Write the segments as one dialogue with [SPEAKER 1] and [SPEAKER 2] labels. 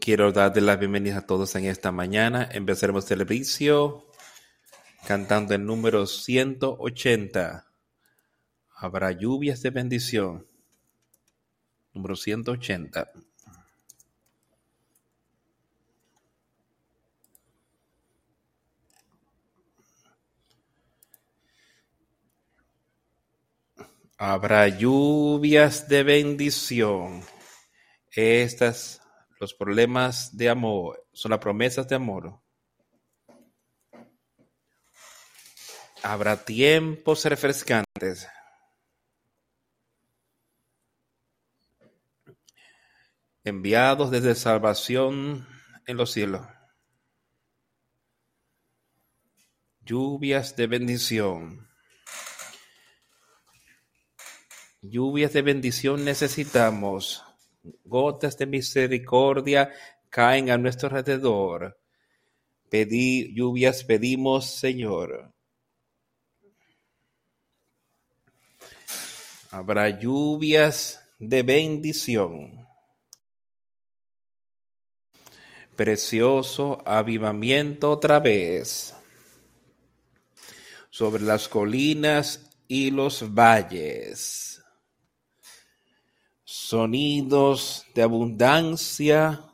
[SPEAKER 1] Quiero darle la bienvenida a todos en esta mañana. Empezaremos el servicio cantando el número 180. Habrá lluvias de bendición. Número 180. Habrá lluvias de bendición. Estas, los problemas de amor, son las promesas de amor. Habrá tiempos refrescantes. Enviados desde salvación en los cielos. Lluvias de bendición. Lluvias de bendición necesitamos. Gotas de misericordia caen a nuestro alrededor. Pedí, lluvias pedimos, Señor. Habrá lluvias de bendición. Precioso avivamiento otra vez sobre las colinas y los valles Sonidos de abundancia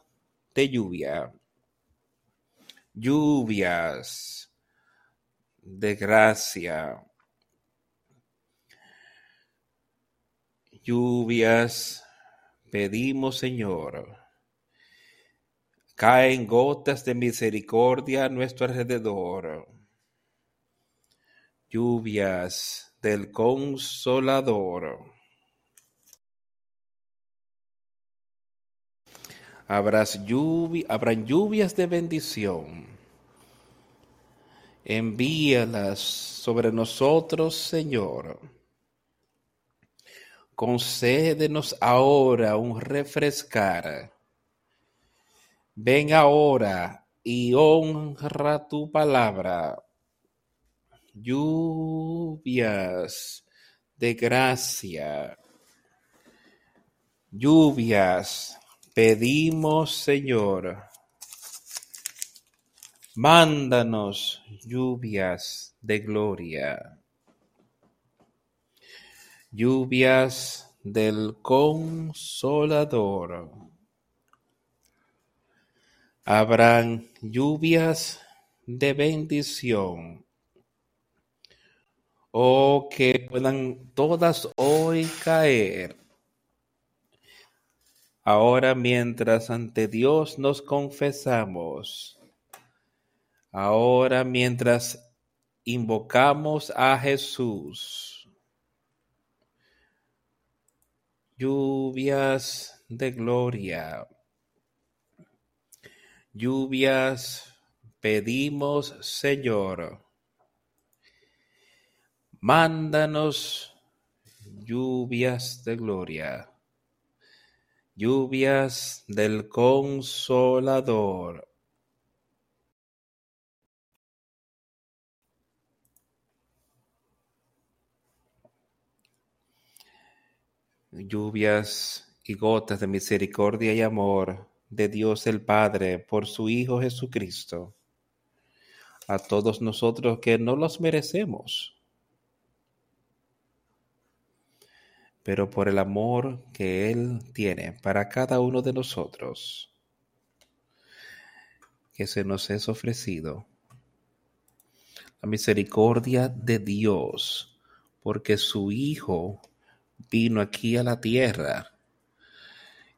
[SPEAKER 1] de lluvia. Lluvias de gracia. Lluvias pedimos, Señor. Caen gotas de misericordia a nuestro alrededor. Lluvias del consolador habrán lluvias de bendición. Envíalas sobre nosotros, Señor. Concédenos ahora un refrescar. Ven ahora y honra tu palabra. Lluvias de gracia. Lluvias Pedimos, Señor, mándanos lluvias de gloria, lluvias del consolador. Habrán lluvias de bendición. Oh, que puedan todas hoy caer Ahora mientras ante Dios nos confesamos, ahora mientras invocamos a Jesús, lluvias de gloria, lluvias pedimos Señor, mándanos lluvias de gloria Lluvias del Consolador. Lluvias y gotas de misericordia y amor de Dios el Padre por su Hijo Jesucristo, a todos nosotros que no los merecemos pero por el amor que Él tiene para cada uno de nosotros, que se nos es ofrecido. La misericordia de Dios, porque su Hijo vino aquí a la tierra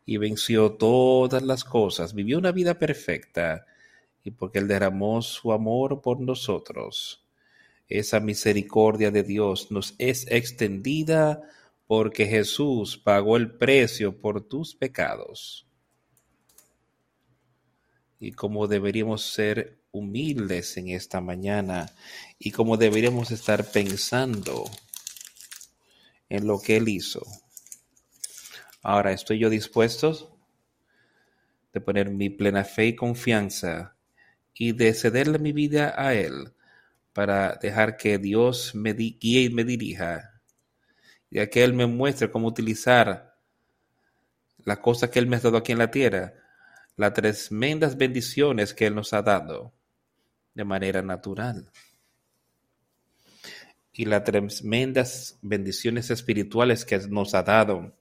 [SPEAKER 1] y venció todas las cosas, vivió una vida perfecta y porque Él derramó su amor por nosotros. Esa misericordia de Dios nos es extendida porque Jesús pagó el precio por tus pecados. Y como deberíamos ser humildes en esta mañana y como deberíamos estar pensando en lo que Él hizo. Ahora, ¿estoy yo dispuesto de poner mi plena fe y confianza y de cederle mi vida a Él para dejar que Dios me guíe y me dirija y a que Él me muestre cómo utilizar las cosas que Él me ha dado aquí en la tierra, las tremendas bendiciones que Él nos ha dado de manera natural. Y las tremendas bendiciones espirituales que nos ha dado.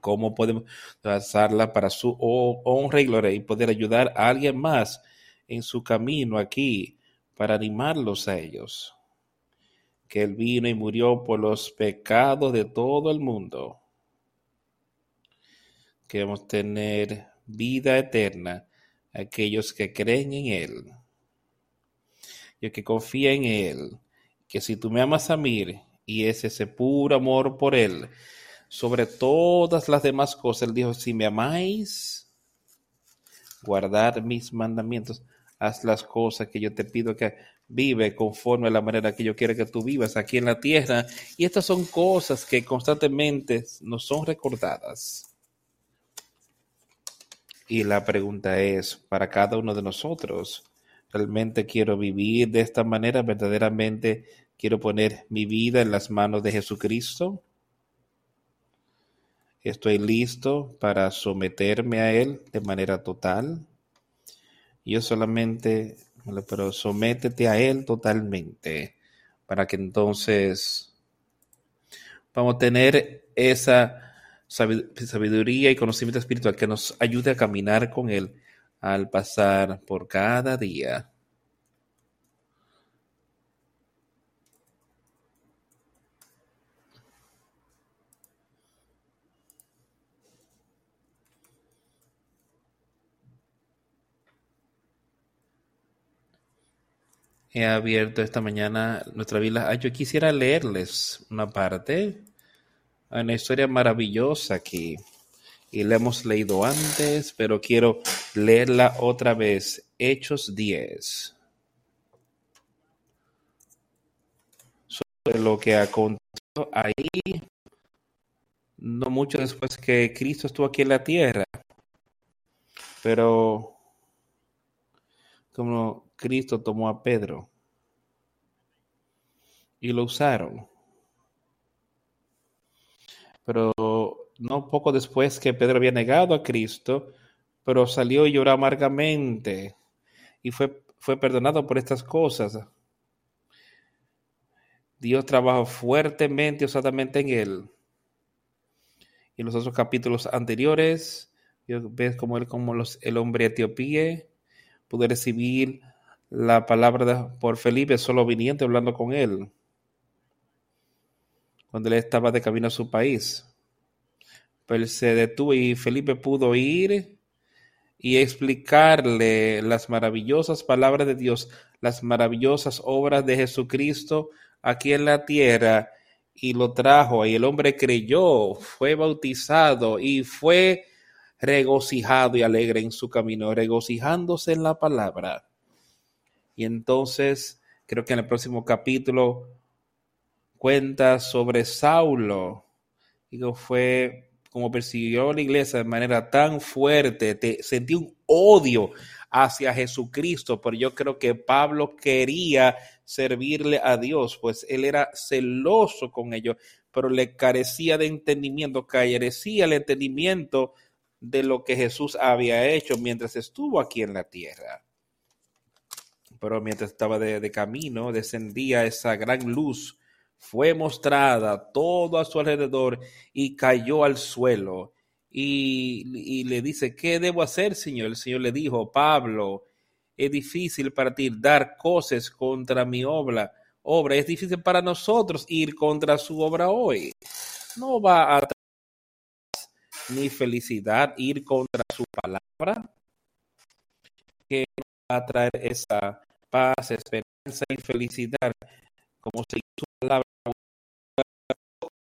[SPEAKER 1] Cómo podemos usarla para su honra y gloria y poder ayudar a alguien más en su camino aquí para animarlos a ellos. Que Él vino y murió por los pecados de todo el mundo. Queremos tener vida eterna aquellos que creen en Él y que confían en Él. Que si tú me amas a mí y es ese puro amor por Él, sobre todas las demás cosas, Él dijo, si me amáis, guardar mis mandamientos, haz las cosas que yo te pido que vive conforme a la manera que yo quiero que tú vivas aquí en la tierra. Y estas son cosas que constantemente nos son recordadas. Y la pregunta es, para cada uno de nosotros, ¿realmente quiero vivir de esta manera? ¿Verdaderamente quiero poner mi vida en las manos de Jesucristo? ¿Estoy listo para someterme a Él de manera total? Yo solamente, pero sométete a Él totalmente para que entonces vamos a tener esa sabiduría y conocimiento espiritual que nos ayude a caminar con Él al pasar por cada día. He abierto esta mañana nuestra Biblia. Yo quisiera leerles una parte una historia maravillosa aquí y la hemos leído antes, pero quiero leerla otra vez. Hechos 10. Sobre lo que aconteció ahí, no mucho después que Cristo estuvo aquí en la tierra, pero como Cristo tomó a Pedro y lo usaron pero no poco después que Pedro había negado a Cristo, pero salió y lloró amargamente y fue, fue perdonado por estas cosas. Dios trabajó fuertemente y osadamente en él. Y en los otros capítulos anteriores, ves como él, como los, el hombre etiopía pudo recibir la palabra por Felipe solo viniendo hablando con él cuando él estaba de camino a su país. Pero se detuvo y Felipe pudo ir y explicarle las maravillosas palabras de Dios, las maravillosas obras de Jesucristo aquí en la tierra y lo trajo y el hombre creyó, fue bautizado y fue regocijado y alegre en su camino, regocijándose en la palabra. Y entonces, creo que en el próximo capítulo cuenta sobre Saulo y fue como persiguió la iglesia de manera tan fuerte, te, sentí un odio hacia Jesucristo, pero yo creo que Pablo quería servirle a Dios, pues él era celoso con ellos, pero le carecía de entendimiento, carecía el entendimiento de lo que Jesús había hecho mientras estuvo aquí en la tierra. Pero mientras estaba de, camino, descendía esa gran luz fue mostrada todo a su alrededor y cayó al suelo. Y, le dice, ¿qué debo hacer, Señor? El Señor le dijo, Pablo, es difícil para ti dar cosas contra mi obra. Obra, es difícil para nosotros ir contra su obra hoy. No va a traer ni felicidad ir contra su palabra, que va a traer esa paz, esperanza y felicidad, como si su palabra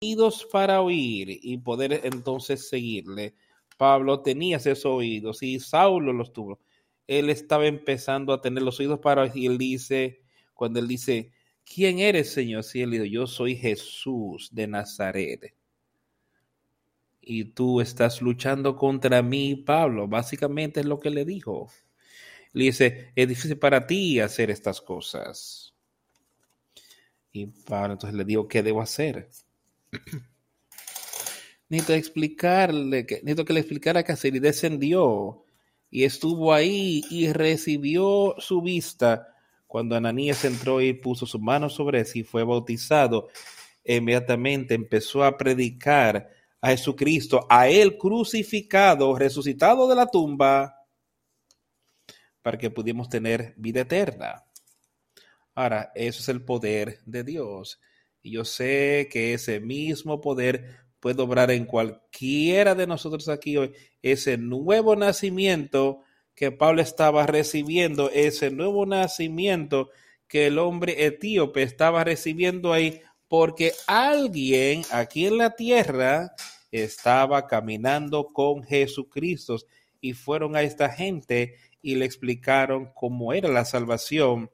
[SPEAKER 1] oídos para oír y poder entonces seguirle. Pablo tenía esos oídos y Saulo los tuvo. Él estaba empezando a tener los oídos para y él dice, cuando él dice, ¿quién eres, Señor? Si él dijo, yo soy Jesús de Nazaret. Y tú estás luchando contra mí, Pablo. Básicamente es lo que le dijo. Le dice, es difícil para ti hacer estas cosas. Y Pablo entonces le dijo, ¿qué debo hacer? necesito explicarle, que, necesito que le explicara que así descendió y estuvo ahí y recibió su vista. Cuando Ananías entró y puso su mano sobre sí, fue bautizado. Inmediatamente empezó a predicar a Jesucristo, a él crucificado, resucitado de la tumba, para que pudiéramos tener vida eterna. Ahora, eso es el poder de Dios. Y yo sé que ese mismo poder puede obrar en cualquiera de nosotros aquí hoy. Ese nuevo nacimiento que Pablo estaba recibiendo, ese nuevo nacimiento que el hombre etíope estaba recibiendo ahí, porque alguien aquí en la tierra estaba caminando con Jesucristo y fueron a esta gente y le explicaron cómo era la salvación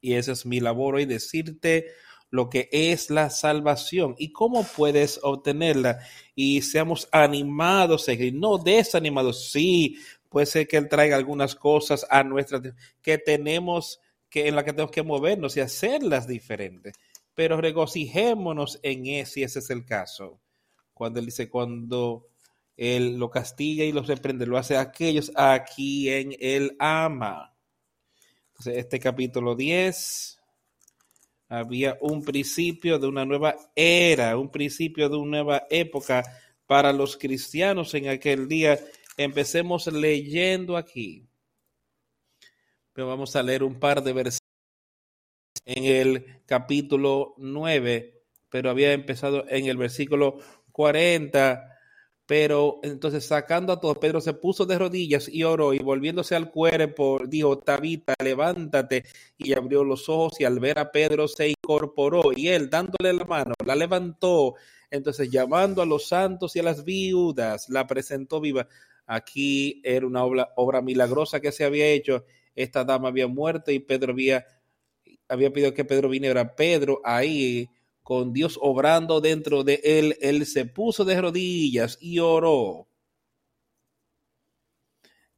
[SPEAKER 1] y esa es mi labor hoy, decirte lo que es la salvación y cómo puedes obtenerla. Y seamos animados, no desanimados. Sí, puede ser que Él traiga algunas cosas a nuestra que tenemos que en la que tenemos que movernos y hacerlas diferentes. Pero regocijémonos en eso, si ese es el caso. Cuando Él dice, cuando Él lo castiga y los reprende, lo hace a aquellos a quien Él ama este capítulo 10 había un principio de una nueva era, un principio de una nueva época para los cristianos en aquel día. Empecemos leyendo aquí. Pero vamos a leer un par de versículos en el capítulo 9, pero había empezado en el versículo 40 pero entonces sacando a todos, Pedro se puso de rodillas y oró y volviéndose al cuerpo, dijo, Tabita, levántate. Y abrió los ojos y al ver a Pedro se incorporó y él dándole la mano, la levantó. Entonces llamando a los santos y a las viudas, la presentó viva. Aquí era una obra, obra milagrosa que se había hecho. Esta dama había muerto y Pedro había, había pedido que Pedro viniera. Pedro ahí con Dios obrando dentro de él, él se puso de rodillas y oró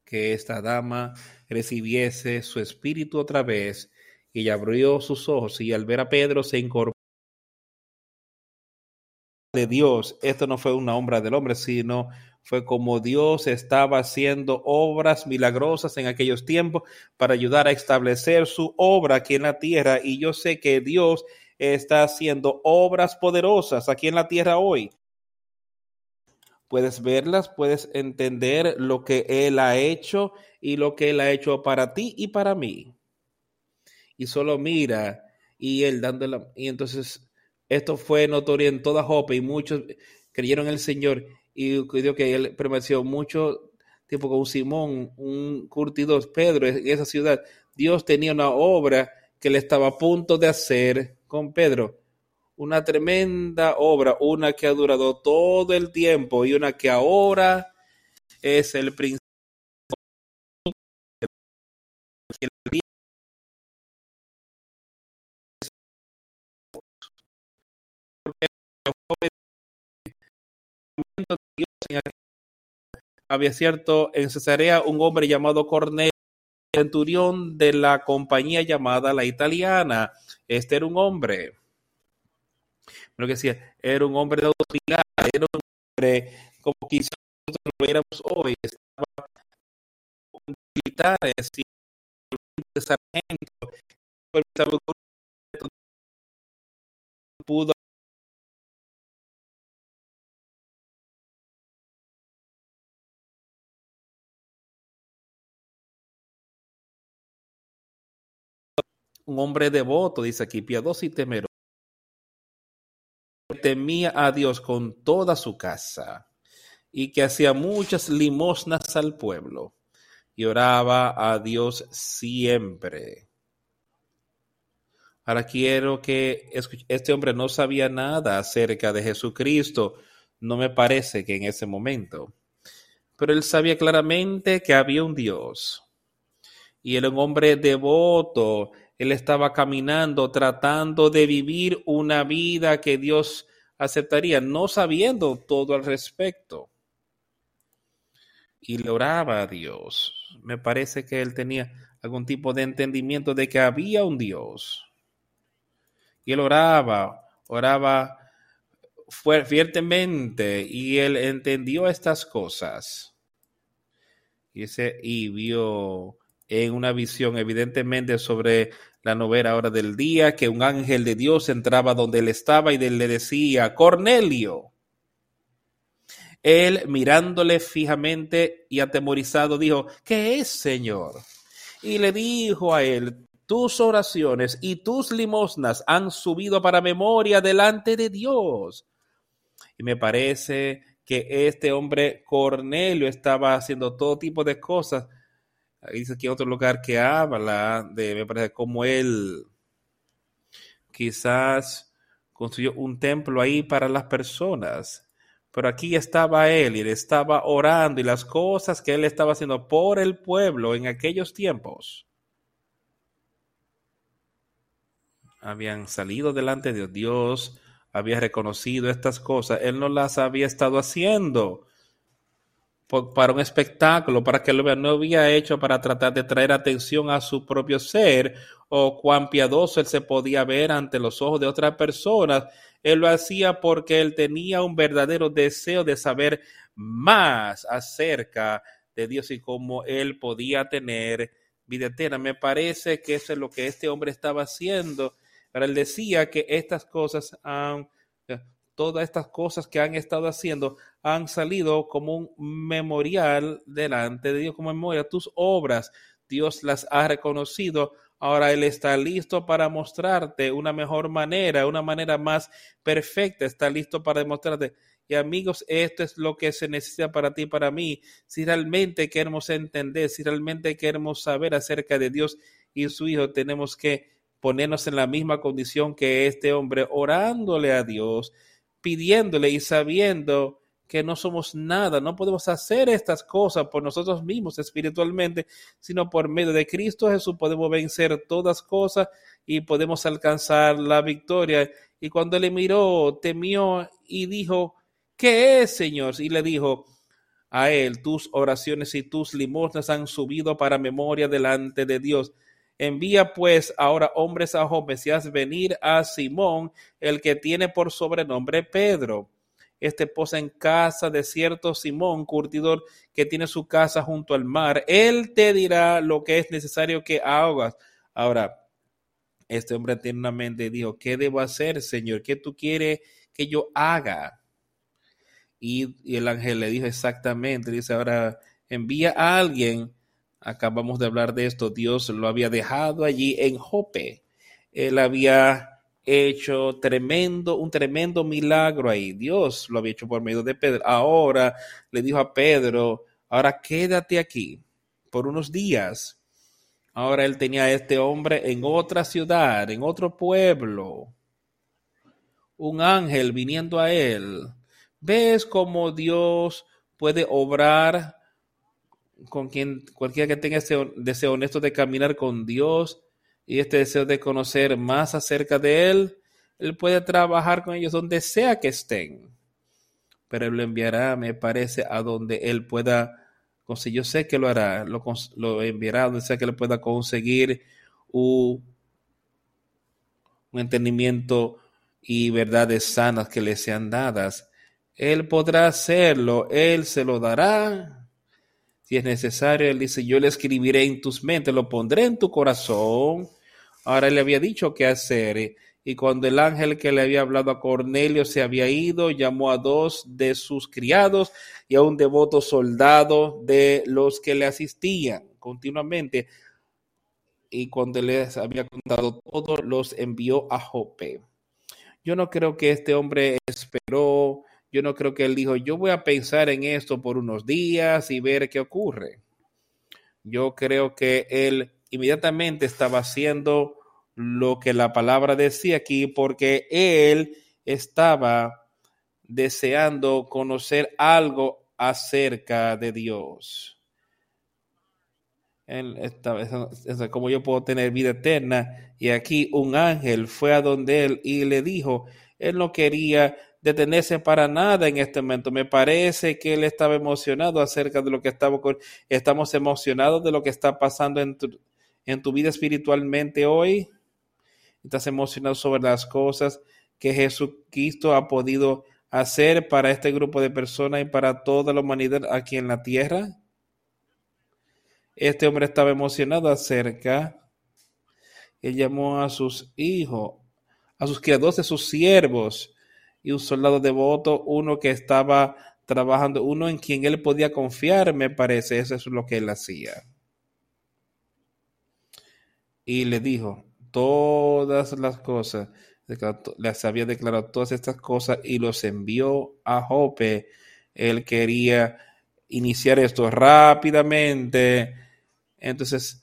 [SPEAKER 1] que esta dama recibiese su espíritu otra vez y abrió sus ojos y al ver a Pedro se incorporó de Dios. Esto no fue una obra del hombre, sino fue como Dios estaba haciendo obras milagrosas en aquellos tiempos para ayudar a establecer su obra aquí en la tierra. Y yo sé que Dios está haciendo obras poderosas aquí en la tierra hoy. Puedes verlas, puedes entender lo que Él ha hecho y lo que Él ha hecho para ti y para mí. Y solo mira y Él dándole, y entonces esto fue notorio en toda Jope y muchos creyeron en el Señor y creo que Él permaneció mucho tiempo con Simón, un curtidor, Pedro en esa ciudad. Dios tenía una obra que le estaba a punto de hacer con Pedro. Una tremenda obra, una que ha durado todo el tiempo y una que ahora es el principio. había cierto en Cesarea un hombre llamado Cornelio centurión de la compañía llamada la italiana. Este era un hombre, lo que decía, era un hombre de autoridad, era un hombre como quizás nosotros lo viéramos hoy, estaba con militares y sargento, pudo un hombre devoto, dice aquí, piadoso y temeroso. Temía a Dios con toda su casa y que hacía muchas limosnas al pueblo y oraba a Dios siempre. Ahora quiero que este hombre no sabía nada acerca de Jesucristo, no me parece que en ese momento, pero él sabía claramente que había un Dios y era un hombre devoto él estaba caminando, tratando de vivir una vida que Dios aceptaría, no sabiendo todo al respecto. Y le oraba a Dios. Me parece que él tenía algún tipo de entendimiento de que había un Dios. Y él oraba, oraba fuertemente y él entendió estas cosas. Y, y vio en una visión, evidentemente sobre la novena hora del día, que un ángel de Dios entraba donde él estaba y le decía, Cornelio. Él mirándole fijamente y atemorizado dijo, ¿qué es, Señor? Y le dijo a él, tus oraciones y tus limosnas han subido para memoria delante de Dios. Y me parece que este hombre Cornelio estaba haciendo todo tipo de cosas. Dice aquí otro lugar que habla de, me parece, como él quizás construyó un templo ahí para las personas. Pero aquí estaba él y él estaba orando y las cosas que él estaba haciendo por el pueblo en aquellos tiempos habían salido delante de Dios, había reconocido estas cosas, él no las había estado haciendo para un espectáculo, para que lo no había hecho para tratar de traer atención a su propio ser o cuán piadoso él se podía ver ante los ojos de otras personas. Él lo hacía porque él tenía un verdadero deseo de saber más acerca de Dios y cómo él podía tener vida eterna. Me parece que eso es lo que este hombre estaba haciendo pero él decía que estas cosas han, todas estas cosas que han estado haciendo han salido como un memorial delante de Dios, como memoria. Tus obras, Dios las ha reconocido. Ahora Él está listo para mostrarte una mejor manera, una manera más perfecta. Está listo para demostrarte. Y amigos, esto es lo que se necesita para ti, para mí. Si realmente queremos entender, si realmente queremos saber acerca de Dios y su Hijo, tenemos que ponernos en la misma condición que este hombre, orándole a Dios, pidiéndole y sabiendo que no somos nada, no podemos hacer estas cosas por nosotros mismos espiritualmente, sino por medio de Cristo Jesús podemos vencer todas cosas y podemos alcanzar la victoria. Y cuando le miró, temió y dijo, ¿qué es, Señor? Y le dijo a él, tus oraciones y tus limosnas han subido para memoria delante de Dios. Envía pues ahora hombres a Jope y haz venir a Simón, el que tiene por sobrenombre Pedro. Este posa en casa de cierto Simón, curtidor, que tiene su casa junto al mar. Él te dirá lo que es necesario que hagas. Ahora, este hombre tiene una mente y dijo, ¿qué debo hacer, Señor? ¿Qué tú quieres que yo haga? Y el ángel le dijo exactamente, dice, ahora envía a alguien acabamos de hablar de esto, Dios lo había dejado allí en Jope. Él había hecho tremendo, un tremendo milagro ahí. Dios lo había hecho por medio de Pedro. Ahora le dijo a Pedro, ahora quédate aquí por unos días. Ahora él tenía a este hombre en otra ciudad, en otro pueblo. Un ángel viniendo a él. ¿Ves cómo Dios puede obrar con quien cualquiera que tenga ese deseo honesto de caminar con Dios y este deseo de conocer más acerca de Él, Él puede trabajar con ellos donde sea que estén. Pero Él lo enviará, me parece, a donde Él pueda conseguir. Yo sé que lo hará, lo, lo enviará donde sea que Él pueda conseguir un, un entendimiento y verdades sanas que le sean dadas. Él podrá hacerlo, Él se lo dará si es necesario, él dice, yo le escribiré en tus mentes, lo pondré en tu corazón. Ahora le había dicho qué hacer. Y cuando el ángel que le había hablado a Cornelio se había ido, llamó a dos de sus criados y a un devoto soldado de los que le asistían continuamente. Y cuando les había contado todo, los envió a Jope. Yo no creo que este hombre esperó yo no creo que él dijo, yo voy a pensar en esto por unos días y ver qué ocurre. Yo creo que él inmediatamente estaba haciendo lo que la palabra decía aquí porque él estaba deseando conocer algo acerca de Dios. Yo puedo tener vida eterna. Y aquí un ángel fue a donde él y le dijo, él no quería detenerse para nada en este momento. Me parece que él estaba emocionado acerca de lo que estaba con, estamos emocionados de lo que está pasando en tu, en tu vida espiritualmente hoy. Estás emocionado sobre las cosas que Jesucristo ha podido hacer para este grupo de personas y para toda la humanidad aquí en la tierra. este hombre estaba emocionado acerca. Él llamó a sus hijos, a sus criados de sus siervos, y un soldado devoto, uno que estaba trabajando, uno en quien él podía confiar, me parece, eso es lo que él hacía. Y le dijo todas las cosas, les había declarado todas estas cosas y los envió a Jope. Él quería iniciar esto rápidamente. Entonces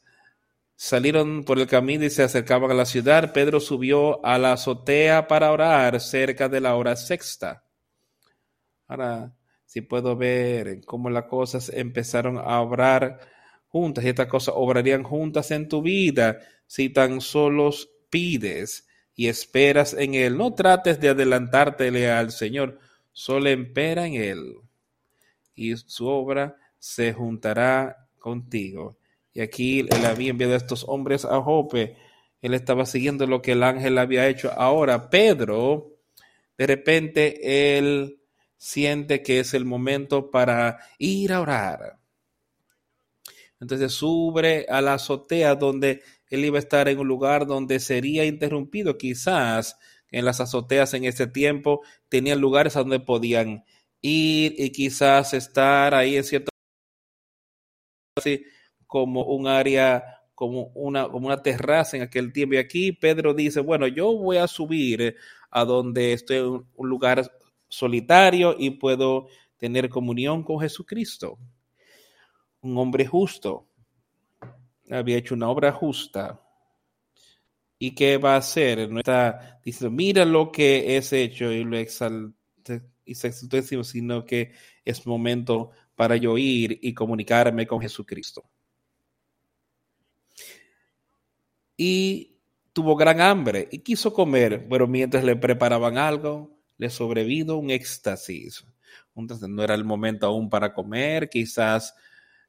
[SPEAKER 1] salieron por el camino y se acercaban a la ciudad. Pedro subió a la azotea para orar cerca de la hora sexta. Ahora, si puedo ver cómo las cosas empezaron a obrar juntas y estas cosas obrarían juntas en tu vida si tan solo pides y esperas en Él. No trates de adelantártele al Señor, solo espera en Él y su obra se juntará contigo. Y aquí él había enviado a estos hombres a Jope. Él estaba siguiendo lo que el ángel había hecho. Ahora, Pedro, de repente, él siente que es el momento para ir a orar. Entonces sube a la azotea donde él iba a estar en un lugar donde sería interrumpido. Quizás en las azoteas en ese tiempo tenían lugares a donde podían ir y quizás estar ahí en cierto así como un área como una, como una terraza en aquel tiempo. Y aquí Pedro dice, bueno, yo voy a subir a donde estoy en un lugar solitario y puedo tener comunión con Jesucristo. Un hombre justo. Había hecho una obra justa. ¿Y qué va a hacer? No está diciendo, mira lo que es hecho y lo exalta y sexto sino que es momento para yo ir y comunicarme con Jesucristo. Y tuvo gran hambre y quiso comer, pero mientras le preparaban algo, le sobrevino un éxtasis. Entonces no era el momento aún para comer, quizás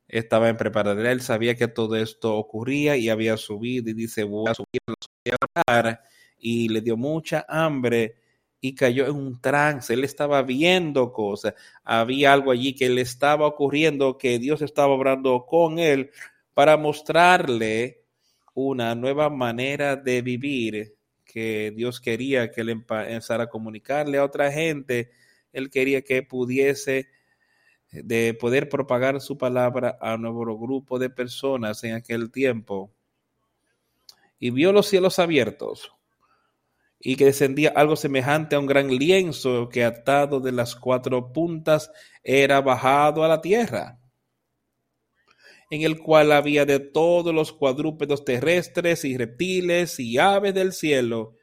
[SPEAKER 1] estaba en preparación, él sabía que todo esto ocurría y había subido y dice, voy a subir, a y le dio mucha hambre y cayó en un trance. Él estaba viendo cosas. Había algo allí que le estaba ocurriendo, que Dios estaba obrando con él para mostrarle una nueva manera de vivir que Dios quería que él empezara a comunicarle a otra gente. Él quería que pudiese de poder propagar su palabra a un nuevo grupo de personas en aquel tiempo. Y vio los cielos abiertos y que descendía algo semejante a un gran lienzo que atado de las cuatro puntas era bajado a la tierra, en el cual había de todos los cuadrúpedos terrestres y reptiles y aves del cielo.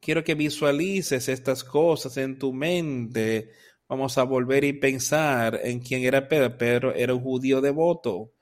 [SPEAKER 1] Quiero que visualices estas cosas en tu mente. Vamos a volver y pensar en quién era Pedro. Pedro era un judío devoto.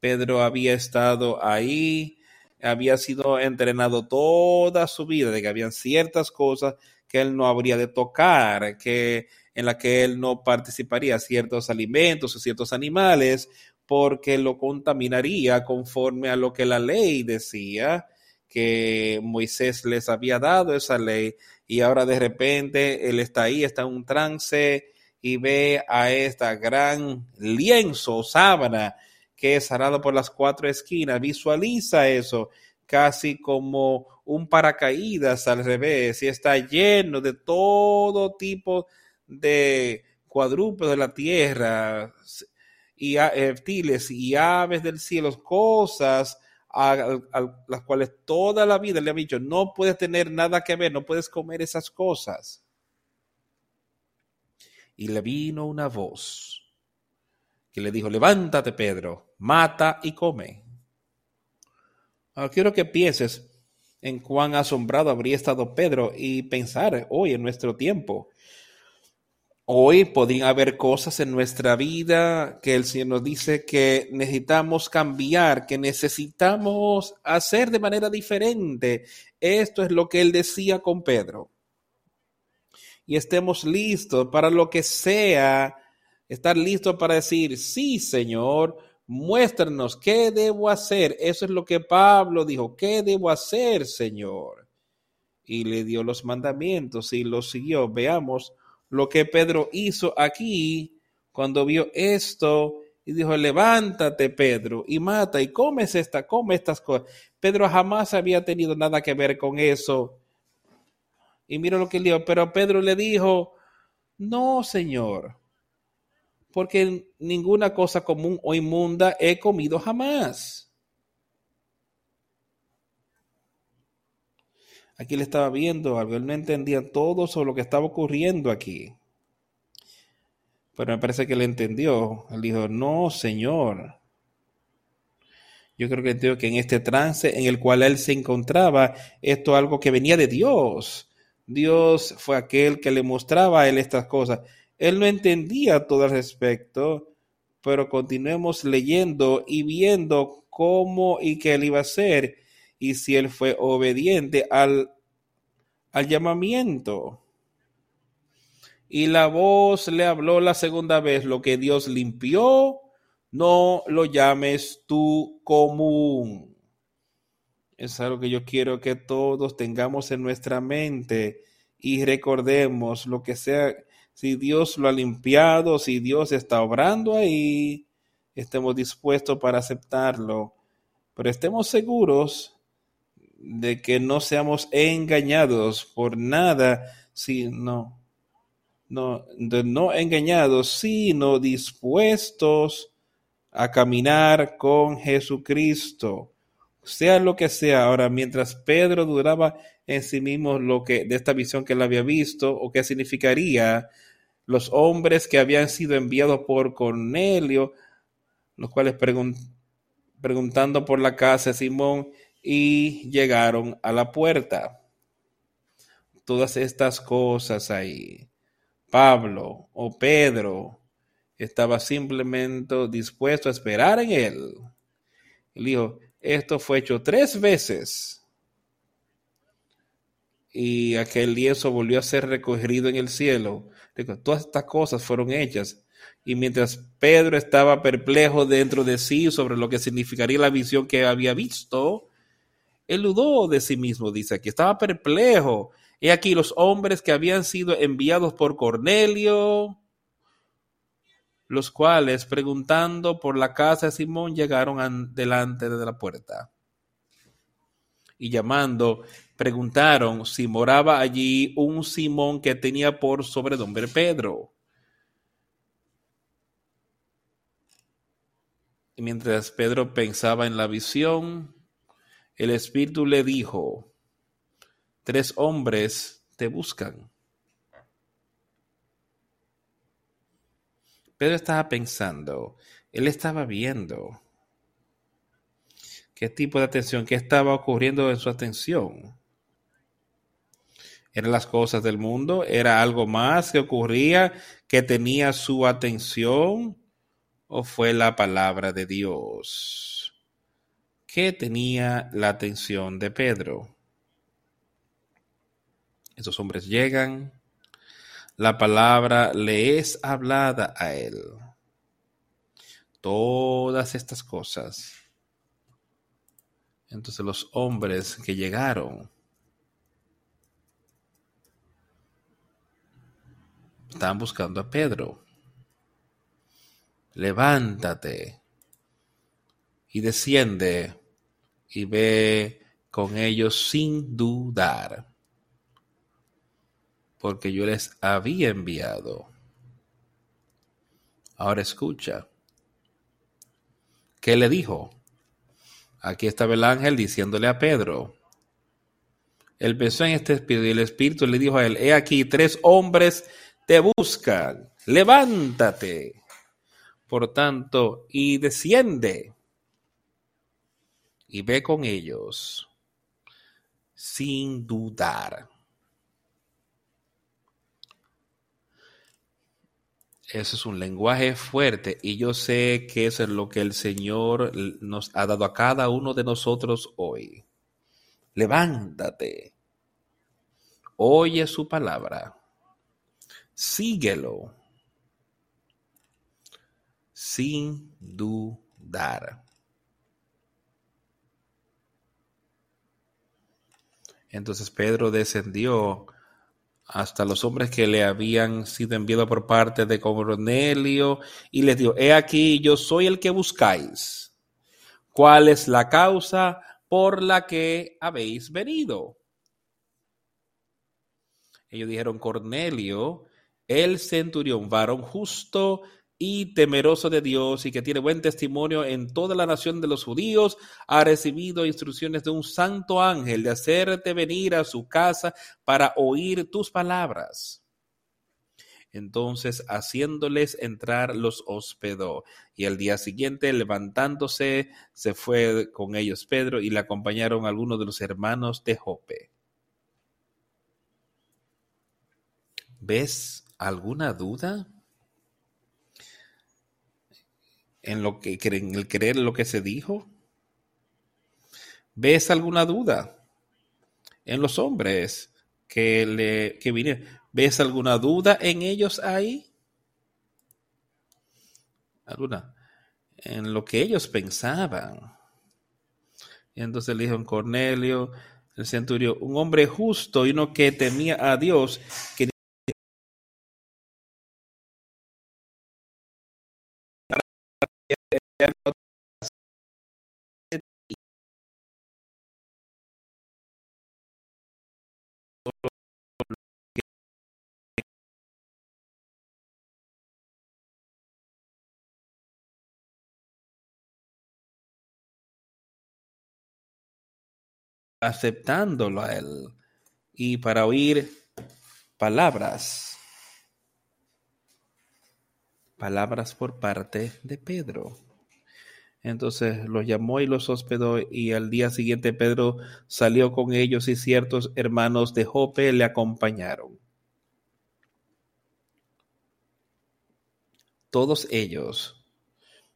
[SPEAKER 1] Pedro había estado ahí había sido entrenado toda su vida de que habían ciertas cosas que él no habría de tocar, que en la que él no participaría ciertos alimentos o ciertos animales porque lo contaminaría conforme a lo que la ley decía que Moisés les había dado esa ley y ahora de repente él está ahí, está en un trance y ve a esta gran lienzo, sábana que es arado por las cuatro esquinas. Visualiza eso casi como un paracaídas al revés y está lleno de todo tipo de cuadrúpedos de la tierra y reptiles y aves del cielo, cosas a, las cuales toda la vida le ha dicho, no puedes tener nada que ver, no puedes comer esas cosas. Y le vino una voz que le dijo, levántate Pedro, mata y come. Ahora quiero que pienses en cuán asombrado habría estado Pedro y pensar hoy en nuestro tiempo. Hoy podrían haber cosas en nuestra vida que el Señor nos dice que necesitamos cambiar, que necesitamos hacer de manera diferente. Esto es lo que él decía con Pedro. Y estemos listos para lo que sea estar listo para decir, sí, Señor, muéstranos qué debo hacer. Eso es lo que Pablo dijo, ¿qué debo hacer, Señor? Y le dio los mandamientos y los siguió. Veamos lo que Pedro hizo aquí cuando vio esto y dijo, levántate, Pedro, y mata y comes esta, come estas cosas. Pedro jamás había tenido nada que ver con eso. Y mira lo que le dijo, pero Pedro le dijo, no, Señor, porque ninguna cosa común o inmunda he comido jamás. Aquí le estaba viendo algo, él no entendía todo sobre lo que estaba ocurriendo aquí. Pero me parece que le entendió. Él dijo, no, Señor. Yo creo que entendió que en este trance en el cual él se encontraba, esto es algo que venía de Dios. Dios fue aquel que le mostraba a él estas cosas. Él no entendía todo al respecto, pero continuemos leyendo y viendo cómo y qué él iba a hacer y si él fue obediente al, al llamamiento. Y la voz le habló la segunda vez, lo que Dios limpió, no lo llames tú común. Es algo que yo quiero que todos tengamos en nuestra mente y recordemos lo que sea, si Dios lo ha limpiado, si Dios está obrando ahí, estemos dispuestos para aceptarlo, pero estemos seguros de que no seamos engañados por nada, sino no, no engañados, sino dispuestos a caminar con Jesucristo. Sea lo que sea. Ahora, mientras Pedro duraba en sí mismo lo que de esta visión que él había visto o qué significaría los hombres que habían sido enviados por Cornelio, los cuales preguntando por la casa de Simón y llegaron a la puerta. Todas estas cosas ahí. Pablo o Pedro estaba simplemente dispuesto a esperar en él. Él dijo, esto fue hecho tres veces. Y aquel lienzo volvió a ser recogido en el cielo. todas estas cosas fueron hechas. Y mientras Pedro estaba perplejo dentro de sí sobre lo que significaría la visión que había visto, él dudó de sí mismo, dice aquí, estaba perplejo He aquí los hombres que habían sido enviados por Cornelio, los cuales, preguntando por la casa de Simón, llegaron delante de la puerta. Y llamando, preguntaron si moraba allí un Simón que tenía por sobrenombre Pedro. Y mientras Pedro pensaba en la visión, el Espíritu le dijo, tres hombres te buscan. Pedro estaba pensando, él estaba viendo qué tipo de atención, qué estaba ocurriendo en su atención. ¿Eran las cosas del mundo? ¿Era algo más que ocurría que tenía su atención? ¿O fue la palabra de Dios? ¿Qué tenía la atención de Pedro? Esos hombres llegan, la palabra le es hablada a él. Todas estas cosas. Entonces los hombres que llegaron estaban buscando a Pedro. Levántate y desciende y ve con ellos sin dudar porque yo les había enviado. Ahora escucha. ¿Qué le dijo? Aquí estaba el ángel diciéndole a Pedro. Él pensó en este espíritu y el espíritu le dijo a él, he aquí, tres hombres te buscan, levántate. Por tanto, y desciende y ve con ellos sin dudar. Eso es un lenguaje fuerte y yo sé que eso es lo que el Señor nos ha dado a cada uno de nosotros hoy. Levántate, oye su palabra, síguelo sin dudar. Entonces Pedro descendió hasta los hombres que le habían sido enviados por parte de Cornelio y les dijo, he aquí, yo soy el que buscáis. ¿Cuál es la causa por la que habéis venido? Ellos dijeron, Cornelio, el centurión, varón justo y temeroso de Dios y que tiene buen testimonio en toda la nación de los judíos, ha recibido instrucciones de un santo ángel de hacerte venir a su casa para oír tus palabras. Entonces, haciéndoles entrar, los hospedó. Y al día siguiente, levantándose, se fue con ellos Pedro y le acompañaron algunos de los hermanos de Jope. ¿Ves alguna duda? En lo que en el creer lo que se dijo? ¿Ves alguna duda en los hombres que le que vinieron? ¿Ves alguna duda en ellos ahí? ¿Alguna? En lo que ellos pensaban. Entonces le dijo en Cornelio, el centurión, un hombre justo y uno que temía a Dios, aceptándolo a él y para oír palabras, palabras por parte de Pedro. Entonces los llamó y los hospedó y al día siguiente Pedro salió con ellos y ciertos hermanos de Jope le acompañaron. Todos ellos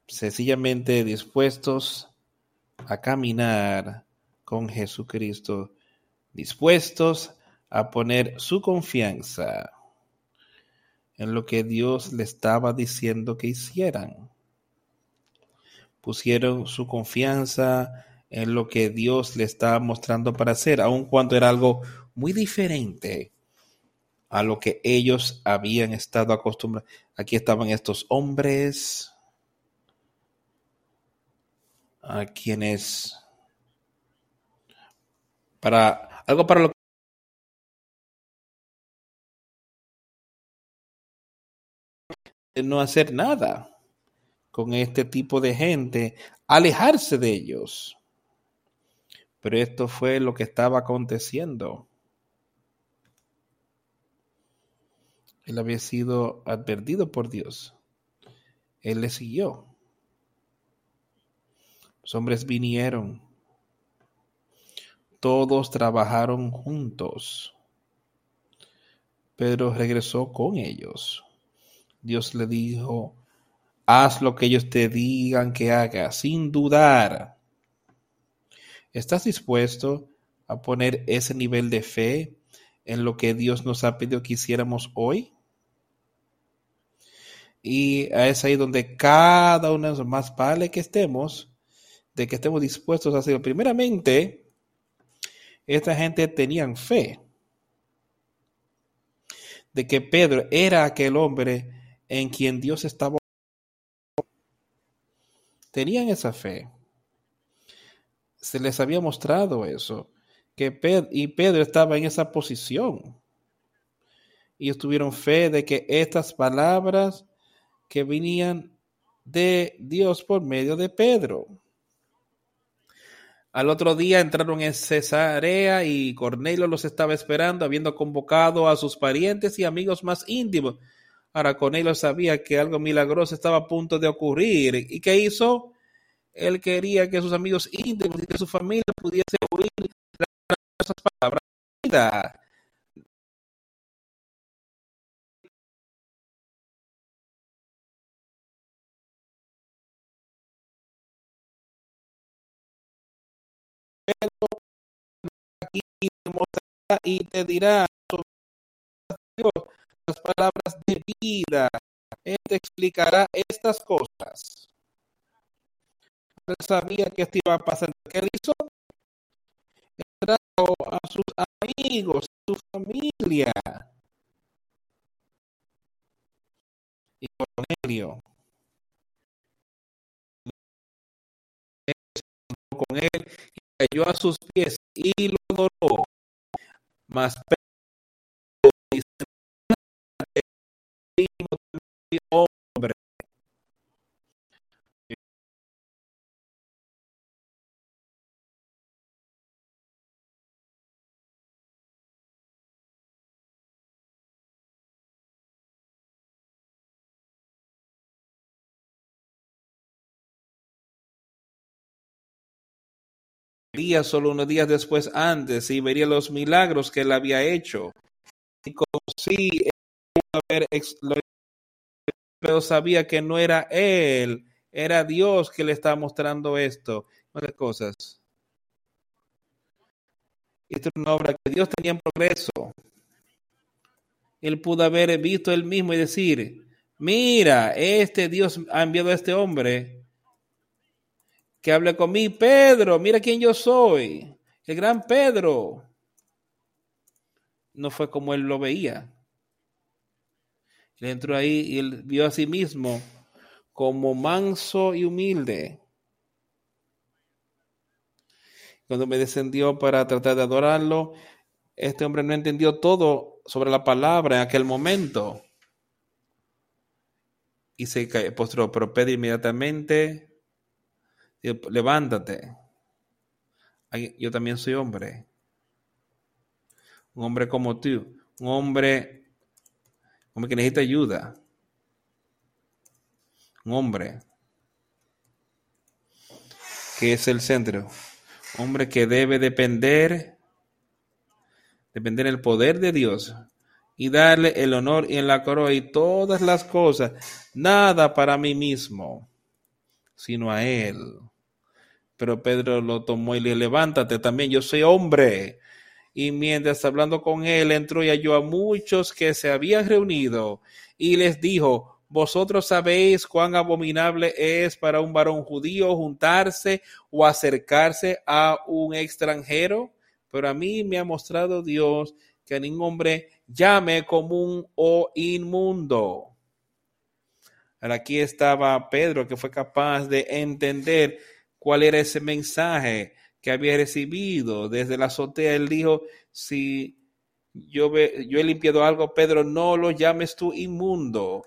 [SPEAKER 1] sencillamente dispuestos a caminar con Jesucristo, dispuestos a poner su confianza en lo que Dios le estaba diciendo que hicieran. Pusieron su confianza en lo que Dios le estaba mostrando para hacer, aun cuando era algo muy diferente a lo que ellos habían estado acostumbrados. Aquí estaban estos hombres a quienes para algo para lo que no hacer nada con este tipo de gente, alejarse de ellos. Pero esto fue lo que estaba aconteciendo. Él había sido advertido por Dios. Él le siguió. Los hombres vinieron todos trabajaron juntos. Pedro regresó con ellos. Dios le dijo, haz lo que ellos te digan que hagas, sin dudar. ¿Estás dispuesto a poner ese nivel de fe en lo que Dios nos ha pedido que hiciéramos hoy? Y es ahí donde cada uno más vale que estemos, de que estemos dispuestos a hacerlo. Primeramente, esta gente tenían fe de que Pedro era aquel hombre en quien Dios estaba. Tenían esa fe. Se les había mostrado eso, que Pedro, y Pedro estaba en esa posición. Y tuvieron fe de que estas palabras que venían de Dios por medio de Pedro. Al otro día entraron en Cesarea y Cornelio los estaba esperando, habiendo convocado a sus parientes y amigos más íntimos. Ahora Cornelio sabía que algo milagroso estaba a punto de ocurrir. ¿Y qué hizo? Él quería que sus amigos íntimos y que su familia pudiese oír esas palabras. y te dirá las palabras de vida. Él te explicará estas cosas. Él sabía que esto iba a pasar. ¿Qué hizo? Él trajo a sus amigos, a su familia. Y Cornelio. Con él y cayó a sus pies y lo adoró. Mas hombre. Vería solo unos días después antes y vería los milagros que él había hecho. Y como si pero sabía que no era él, era Dios que le estaba mostrando esto. Otras cosas. Esto es una obra que Dios tenía en progreso. Él pudo haber visto él mismo y decir, mira, este Dios ha enviado a este hombre que hable conmigo. Pedro, mira quién yo soy. El gran Pedro. No fue como él lo veía. Él entró ahí y él vio a sí mismo como manso y humilde. Cuando me descendió para tratar de adorarlo, este hombre no entendió todo sobre la palabra en aquel momento. Y se postró, pero Pedro inmediatamente levántate. Yo también soy hombre. Un hombre como tú. Un hombre, hombre que necesita ayuda. Un hombre que es el centro. Hombre que debe depender, depender del poder de Dios y darle el honor y la coroa y todas las cosas. Nada para mí mismo, sino a Él. Pero Pedro lo tomó y le levántate también, yo soy hombre. Y mientras hablando con él, entró y halló a muchos que se habían reunido y les dijo, vosotros sabéis cuán abominable es para un varón judío juntarse o acercarse a un extranjero, pero a mí me ha mostrado Dios que a ningún hombre llame común o inmundo. Aquí estaba Pedro que fue capaz de entender cuál era ese mensaje que había recibido desde la azotea. Él dijo, si yo, he limpiado algo, Pedro, no lo llames tú inmundo.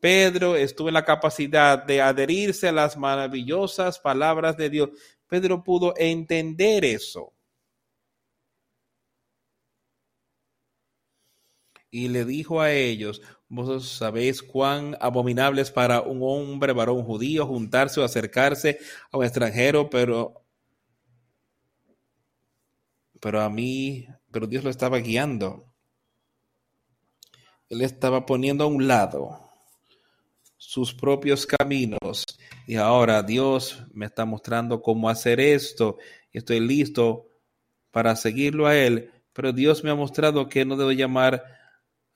[SPEAKER 1] Pedro estuvo en la capacidad de adherirse a las maravillosas palabras de Dios. Pedro pudo entender eso. Y le dijo a ellos, vosotros sabéis cuán abominable es para un hombre, varón judío, juntarse o acercarse a un extranjero, pero, pero a mí, pero Dios lo estaba guiando. Él estaba poniendo a un lado sus propios caminos y ahora Dios me está mostrando cómo hacer esto estoy listo para seguirlo a Él, pero Dios me ha mostrado que no debo llamar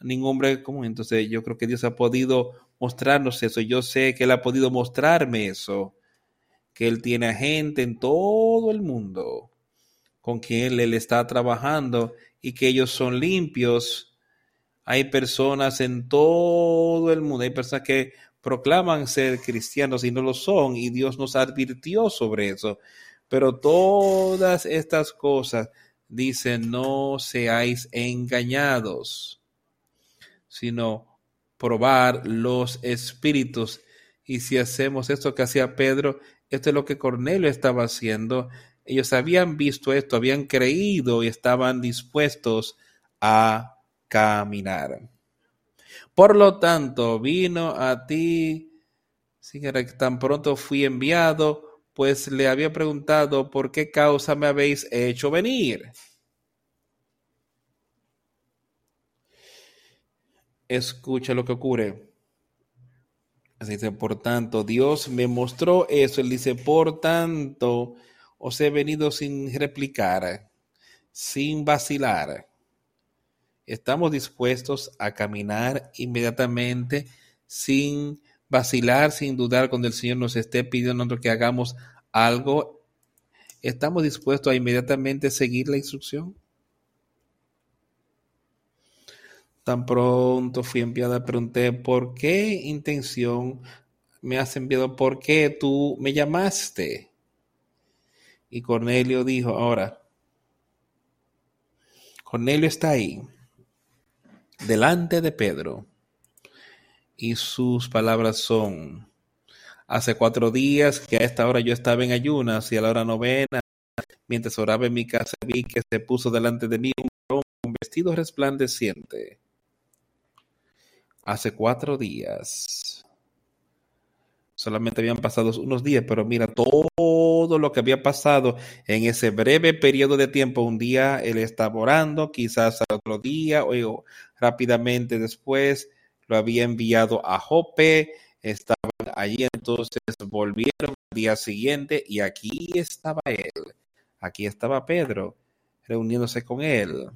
[SPEAKER 1] ningún hombre común. Entonces yo creo que Dios ha podido mostrarnos eso. Yo sé que Él ha podido mostrarme eso. Que Él tiene gente en todo el mundo con quien Él está trabajando y que ellos son limpios. Hay personas en todo el mundo, hay personas que proclaman ser cristianos y no lo son y Dios nos advirtió sobre eso. Pero todas estas cosas dicen no seáis engañados sino probar los espíritus. Y si hacemos esto que hacía Pedro, esto es lo que Cornelio estaba haciendo. Ellos habían visto esto, habían creído y estaban dispuestos a caminar. Por lo tanto, vino a ti, que tan pronto fui enviado, pues le había preguntado por qué causa me habéis hecho venir. escucha lo que ocurre. Así dice, por tanto, Dios me mostró eso. Él dice, por tanto, os he venido sin replicar, sin vacilar. Estamos dispuestos a caminar inmediatamente sin vacilar, sin dudar cuando el Señor nos esté pidiendo que hagamos algo. ¿Estamos dispuestos a inmediatamente seguir la instrucción? Tan pronto fui enviado, pregunté, ¿por qué intención me has enviado? ¿Por qué tú me llamaste? Y Cornelio dijo, ahora, Cornelio está ahí, delante de Pedro, y sus palabras son, hace cuatro días que a esta hora yo estaba en ayunas y a la hora novena, mientras oraba en mi casa, vi que se puso delante de mí un vestido resplandeciente. Hace cuatro días. Solamente habían pasado unos días, pero mira todo lo que había pasado en ese breve periodo de tiempo. Un día él estaba orando, quizás al otro día o rápidamente después lo había enviado a Jope, estaban allí, entonces volvieron al día siguiente y aquí estaba él, aquí estaba Pedro reuniéndose con él.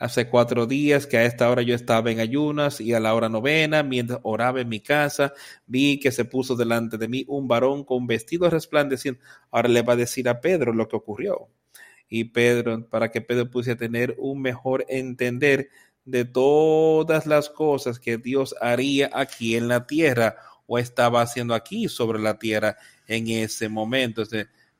[SPEAKER 1] Hace cuatro días que a esta hora yo estaba en ayunas y a la hora novena, mientras oraba en mi casa, vi que se puso delante de mí un varón con vestido resplandeciente. Ahora le va a decir a Pedro lo que ocurrió. Y Pedro, para que Pedro pudiese tener un mejor entender de todas las cosas que Dios haría aquí en la tierra o estaba haciendo aquí sobre la tierra en ese momento.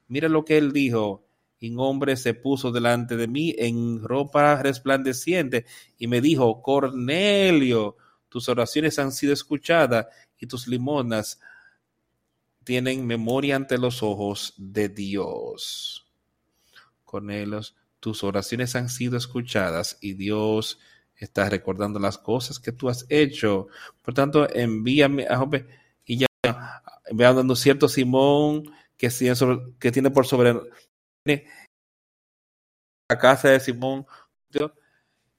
[SPEAKER 1] mira lo que él dijo y un hombre se puso delante de mí en ropa resplandeciente y me dijo, Cornelio, tus oraciones han sido escuchadas y tus limonas tienen memoria ante los ojos de Dios. Cornelio, tus oraciones han sido escuchadas y Dios está recordando las cosas que tú has hecho. Por tanto, envíame a Jope y ya me dando cierto Simón que que tiene por sobre la casa de Simón,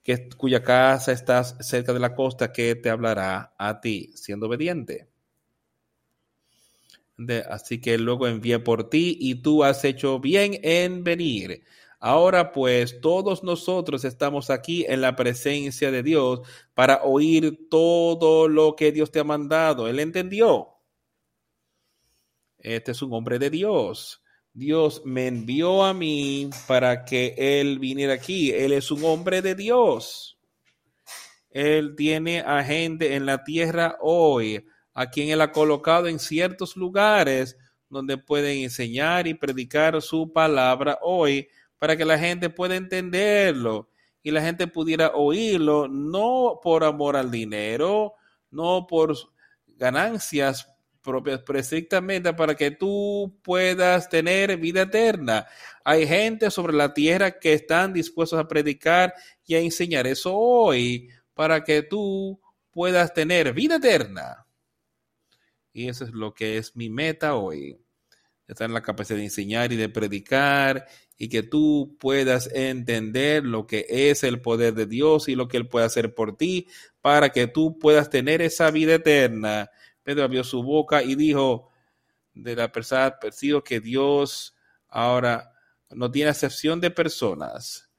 [SPEAKER 1] que, cuya casa está cerca de la costa, que te hablará a ti, siendo obediente. así que luego envié por ti y tú has hecho bien en venir. Ahora pues todos nosotros estamos aquí en la presencia de Dios para oír todo lo que Dios te ha mandado. Él entendió. Este es un hombre de Dios. Dios me envió a mí para que Él viniera aquí. Él es un hombre de Dios. Él tiene a gente en la tierra hoy, a quien Él ha colocado en ciertos lugares donde pueden enseñar y predicar su palabra hoy para que la gente pueda entenderlo y la gente pudiera oírlo, no por amor al dinero, no por ganancias propias, precisamente para que tú puedas tener vida eterna. Hay gente sobre la tierra que están dispuestos a predicar y a enseñar eso hoy para que tú puedas tener vida eterna. Y eso es lo que es mi meta hoy. Estar en la capacidad de enseñar y de predicar y que tú puedas entender lo que es el poder de Dios y lo que Él puede hacer por ti para que tú puedas tener esa vida eterna Pedro abrió su boca y dijo de la persona, percibo que Dios ahora no tiene excepción de personas.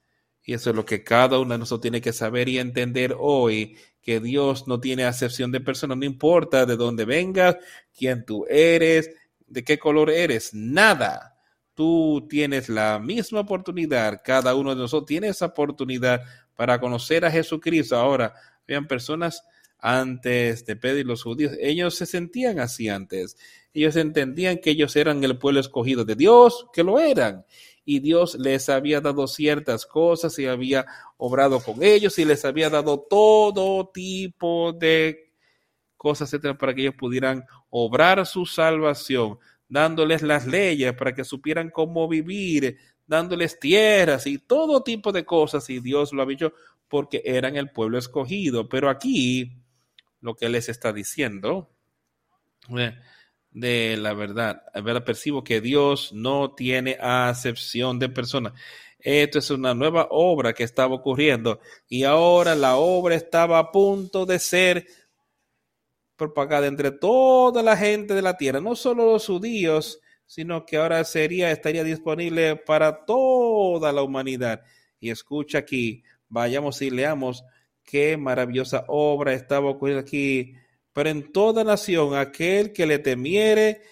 [SPEAKER 1] Y eso es lo que cada uno de nosotros tiene que saber y entender hoy, que Dios no tiene acepción de personas, no importa de dónde vengas, quién tú eres, de qué color eres, nada. Tú tienes la misma oportunidad, cada uno de nosotros tiene esa oportunidad para conocer a Jesucristo. Ahora, vean personas antes de pedir los judíos. Ellos se sentían así antes. Ellos entendían que ellos eran el pueblo escogido de Dios, que lo eran. Y Dios les había dado ciertas cosas y había obrado con ellos y les había dado todo tipo de cosas, etcétera, para que ellos pudieran obrar su salvación, dándoles las leyes para que supieran cómo vivir, dándoles tierras y todo tipo de cosas. Y Dios lo había hecho porque eran el pueblo escogido. Pero aquí lo que les está diciendo de la verdad. A ver, percibo que Dios no tiene acepción de personas. Esto es una nueva obra que estaba ocurriendo y ahora la obra estaba a punto de ser propagada entre toda la gente de la tierra, no solo los judíos, sino que ahora sería, estaría disponible para toda la humanidad. Y escucha aquí, vayamos y leamos qué maravillosa obra estaba ocurriendo aquí. Pero en toda nación, aquel que le temiere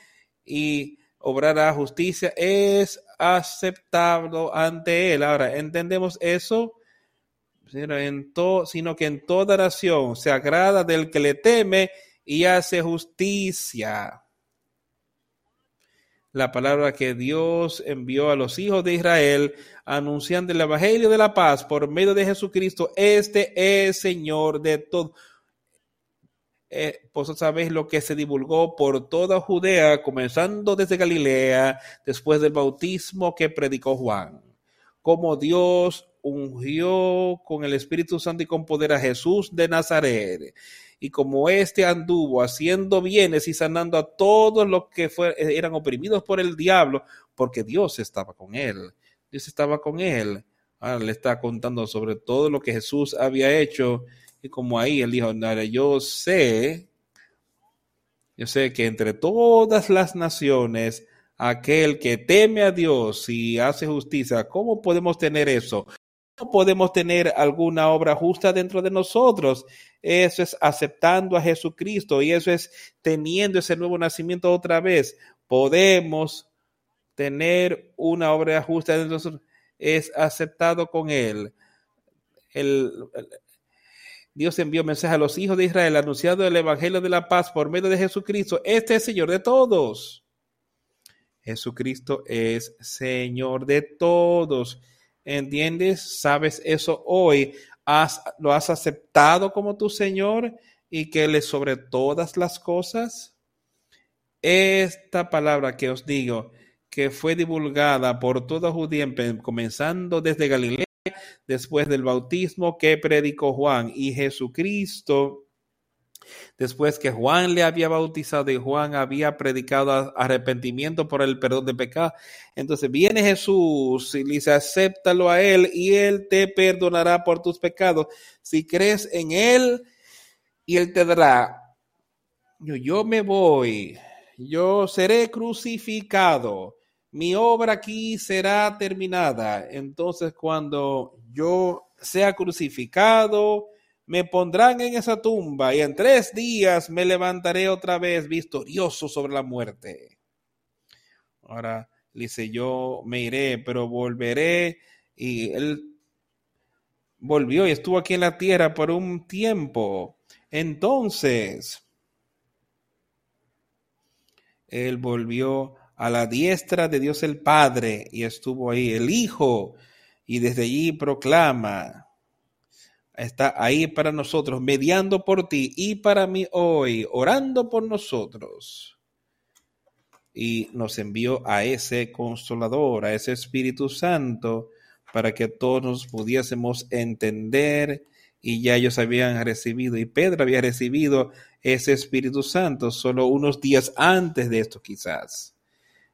[SPEAKER 1] y obrará justicia es aceptable ante él. Ahora, ¿entendemos eso? sino que en toda nación se agrada del que le teme y hace justicia. La palabra que Dios envió a los hijos de Israel anunciando el Evangelio de la paz por medio de Jesucristo. Este es Señor de todo. Eh, vosotros sabéis lo que se divulgó por toda Judea, comenzando desde Galilea, después del bautismo que predicó Juan. Como Dios ungió con el Espíritu Santo y con poder a Jesús de Nazaret. Y como éste anduvo haciendo bienes y sanando a todos los que eran oprimidos por el diablo, porque Dios estaba con él. Dios estaba con él. Ahora le está contando sobre todo lo que Jesús había hecho. Y como ahí él dijo, yo sé, yo sé que entre todas las naciones, aquel que teme a Dios y hace justicia, ¿cómo podemos tener eso? Podemos tener alguna obra justa dentro de nosotros. Eso es aceptando a Jesucristo y eso es teniendo ese nuevo nacimiento otra vez. Podemos tener una obra justa dentro de nosotros. Es aceptado con Él. El, Dios envió mensaje a los hijos de Israel anunciando el Evangelio de la paz por medio de Jesucristo. Este es Señor de todos. Jesucristo es Señor de todos. ¿Entiendes? ¿Sabes eso hoy? ¿Has, ¿Lo has aceptado como tu Señor y que Él es sobre todas las cosas? Esta palabra que os digo, que fue divulgada por toda Judía, comenzando desde Galilea, después del bautismo que predicó Juan y Jesucristo Después que Juan le había bautizado y Juan había predicado arrepentimiento por el perdón de pecado, entonces viene Jesús y dice, acéptalo a él y él te perdonará por tus pecados. Si crees en él y él te dará, yo, yo me voy, yo seré crucificado, mi obra aquí será terminada. Entonces cuando yo sea crucificado, me pondrán en esa tumba y en tres días me levantaré otra vez victorioso sobre la muerte. Ahora dice, yo me iré, pero volveré. Y él volvió y estuvo aquí en la tierra por un tiempo. Entonces, él volvió a la diestra de Dios el Padre y estuvo ahí el Hijo y desde allí proclama está ahí para nosotros, mediando por ti y para mí hoy, orando por nosotros. Y nos envió a ese consolador, a ese Espíritu Santo, para que todos pudiésemos entender y ya ellos habían recibido, y Pedro había recibido ese Espíritu Santo solo unos días antes de esto quizás.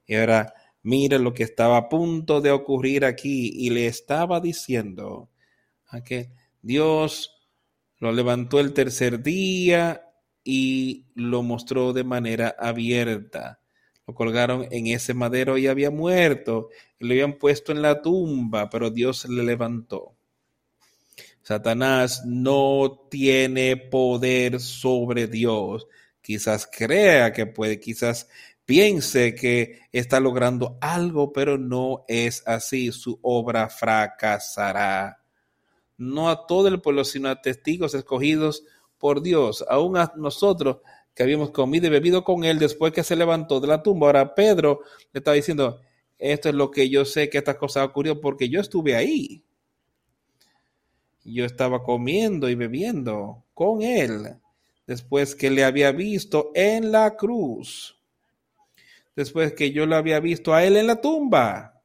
[SPEAKER 1] Y ahora mira lo que estaba a punto de ocurrir aquí y le estaba diciendo a que Dios lo levantó el tercer día y lo mostró de manera abierta. Lo colgaron en ese madero y había muerto. Lo habían puesto en la tumba, pero Dios le levantó. Satanás no tiene poder sobre Dios. Quizás crea que puede, quizás piense que está logrando algo, pero no es así. Su obra fracasará no a todo el pueblo, sino a testigos escogidos por Dios, aún a nosotros que habíamos comido y bebido con él después que se levantó de la tumba. Ahora Pedro le estaba diciendo, esto es lo que yo sé que esta cosa ocurrió porque yo estuve ahí. Yo estaba comiendo y bebiendo con él después que le había visto en la cruz, después que yo lo había visto a él en la tumba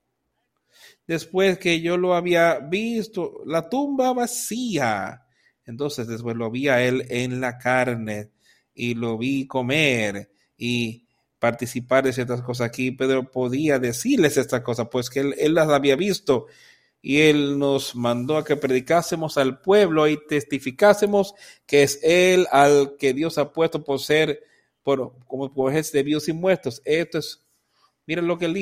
[SPEAKER 1] después que yo lo había visto, la tumba vacía. Entonces después lo vi a él en la carne y lo vi comer y participar de ciertas cosas aquí. Pedro podía decirles estas cosas, pues que él, las había visto y él nos mandó a que predicásemos al pueblo y testificásemos que es él al que Dios ha puesto por ser por, como juez de vivos y muertos. Esto es, miren lo que él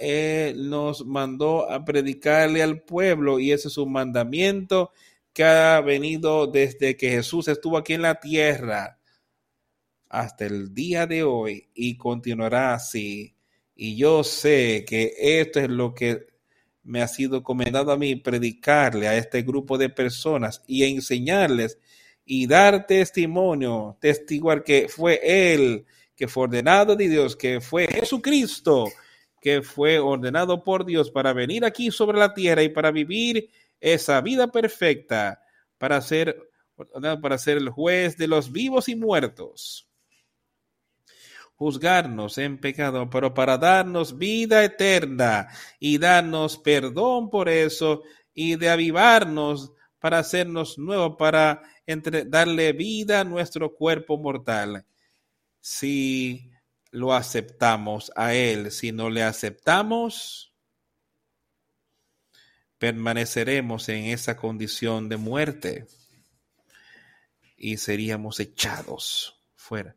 [SPEAKER 1] Él nos mandó a predicarle al pueblo y ese es un mandamiento que ha venido desde que Jesús estuvo aquí en la tierra hasta el día de hoy y continuará así. Y yo sé que esto es lo que me ha sido comendado a mí predicarle a este grupo de personas y enseñarles y dar testimonio, testiguar que fue Él, que fue ordenado de Dios, que fue Jesucristo, que fue ordenado por Dios para venir aquí sobre la tierra y para vivir esa vida perfecta, para ser, para ser el juez de los vivos y muertos juzgarnos en pecado, pero para darnos vida eterna y darnos perdón por eso y de avivarnos para hacernos nuevos, para darle vida a nuestro cuerpo mortal. Si lo aceptamos a Él, si no le aceptamos, permaneceremos en esa condición de muerte y seríamos echados fuera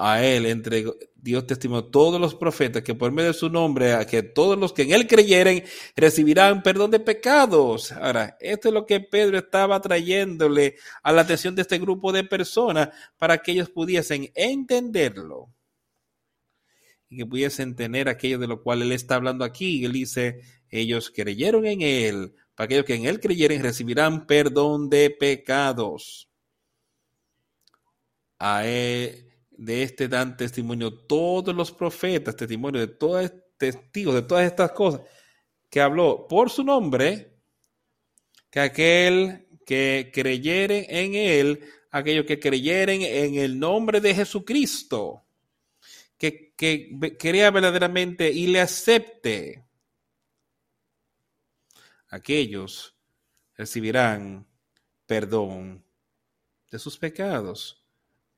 [SPEAKER 1] a él entre Dios testimonio todos los profetas que por medio de su nombre, a que todos los que en él creyeren recibirán perdón de pecados. Ahora, esto es lo que Pedro estaba trayéndole a la atención de este grupo de personas para que ellos pudiesen entenderlo y que pudiesen tener aquello de lo cual él está hablando aquí. Él dice, ellos creyeron en él, para aquellos que en él creyeren recibirán perdón de pecados. A él de este dan testimonio todos los profetas, testimonio de todos testigos de todas estas cosas, que habló por su nombre, que aquel que creyeren en él, aquellos que creyeren en el nombre de Jesucristo, que, que crea verdaderamente y le acepte, aquellos recibirán perdón de sus pecados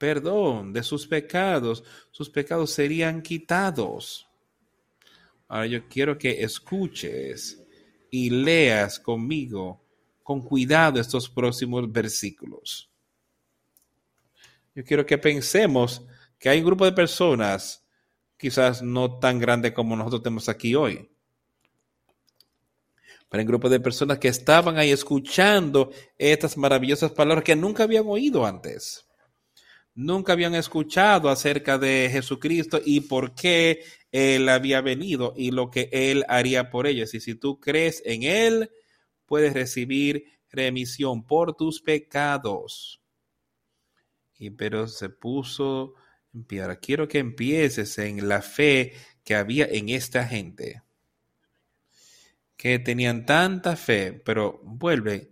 [SPEAKER 1] perdón de sus pecados, sus pecados serían quitados. Ahora yo quiero que escuches y leas conmigo con cuidado estos próximos versículos. Yo quiero que pensemos que hay un grupo de personas, quizás no tan grande como nosotros tenemos aquí hoy, pero un grupo de personas que estaban ahí escuchando estas maravillosas palabras que nunca habían oído antes nunca habían escuchado acerca de Jesucristo y por qué Él había venido y lo que Él haría por ellos. Y si tú crees en Él, puedes recibir remisión por tus pecados. Y pero se puso en piedra. Quiero que empieces en la fe que había en esta gente. Que tenían tanta fe, pero vuelve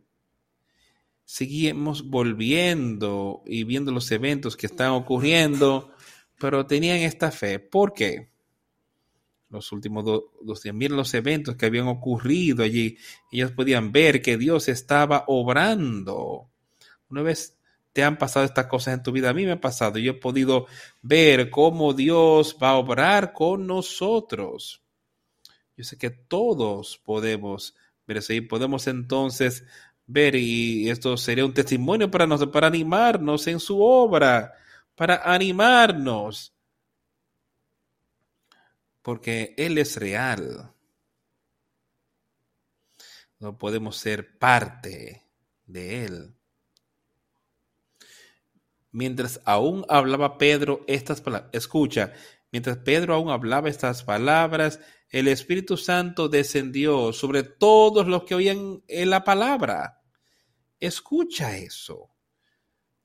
[SPEAKER 1] seguimos volviendo y viendo los eventos que están ocurriendo, pero tenían esta fe. ¿Por qué? Los últimos dos días, miren los eventos que habían ocurrido allí. Ellos podían ver que Dios estaba obrando. Una vez te han pasado estas cosas en tu vida, a mí me ha pasado. Yo he podido ver cómo Dios va a obrar con nosotros. Yo sé que todos podemos ver eso y podemos entonces ver y esto sería un testimonio para nosotros, para animarnos en su obra, para animarnos, porque Él es real. No podemos ser parte de Él. Mientras aún hablaba Pedro estas palabras, escucha, mientras Pedro aún hablaba estas palabras, el Espíritu Santo descendió sobre todos los que oían la palabra. Escucha eso.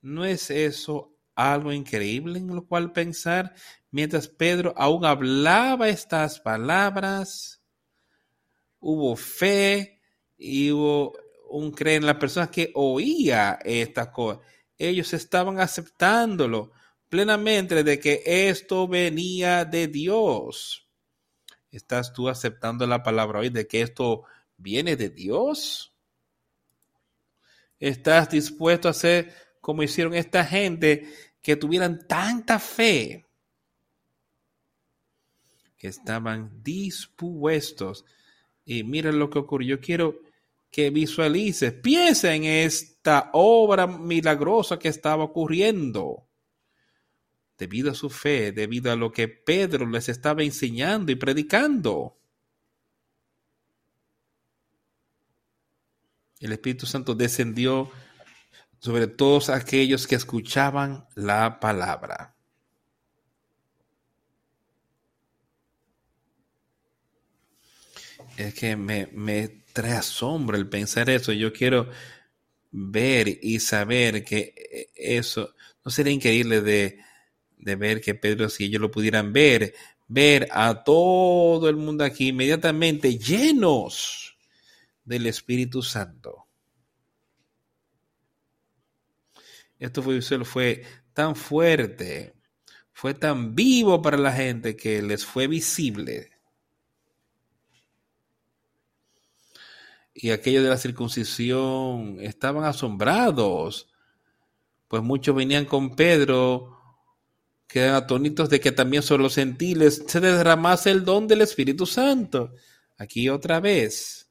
[SPEAKER 1] ¿No es eso algo increíble en lo cual pensar? Mientras Pedro aún hablaba estas palabras, hubo fe y hubo un creer en la persona que oía estas cosas. Ellos estaban aceptándolo plenamente de que esto venía de Dios. ¿Estás tú aceptando la palabra hoy de que esto viene de Dios? ¿Estás dispuesto a hacer como hicieron esta gente que tuvieran tanta fe? Que estaban dispuestos. Y mira lo que ocurrió. Yo quiero que visualices, piensa en esta obra milagrosa que estaba ocurriendo. Debido a su fe, debido a lo que Pedro les estaba enseñando y predicando. El Espíritu Santo descendió sobre todos aquellos que escuchaban la palabra. es que me, me trae asombro el pensar eso. Yo quiero ver y saber que eso no sería increíble de, de ver que Pedro, si ellos lo pudieran ver, ver a todo el mundo aquí inmediatamente llenos del Espíritu Santo. Esto fue, fue tan fuerte, fue tan vivo para la gente que les fue visible. Y aquellos de la circuncisión estaban asombrados, pues muchos venían con Pedro, quedan atónitos de que también sobre los gentiles se derramase el don del Espíritu Santo. Aquí otra vez,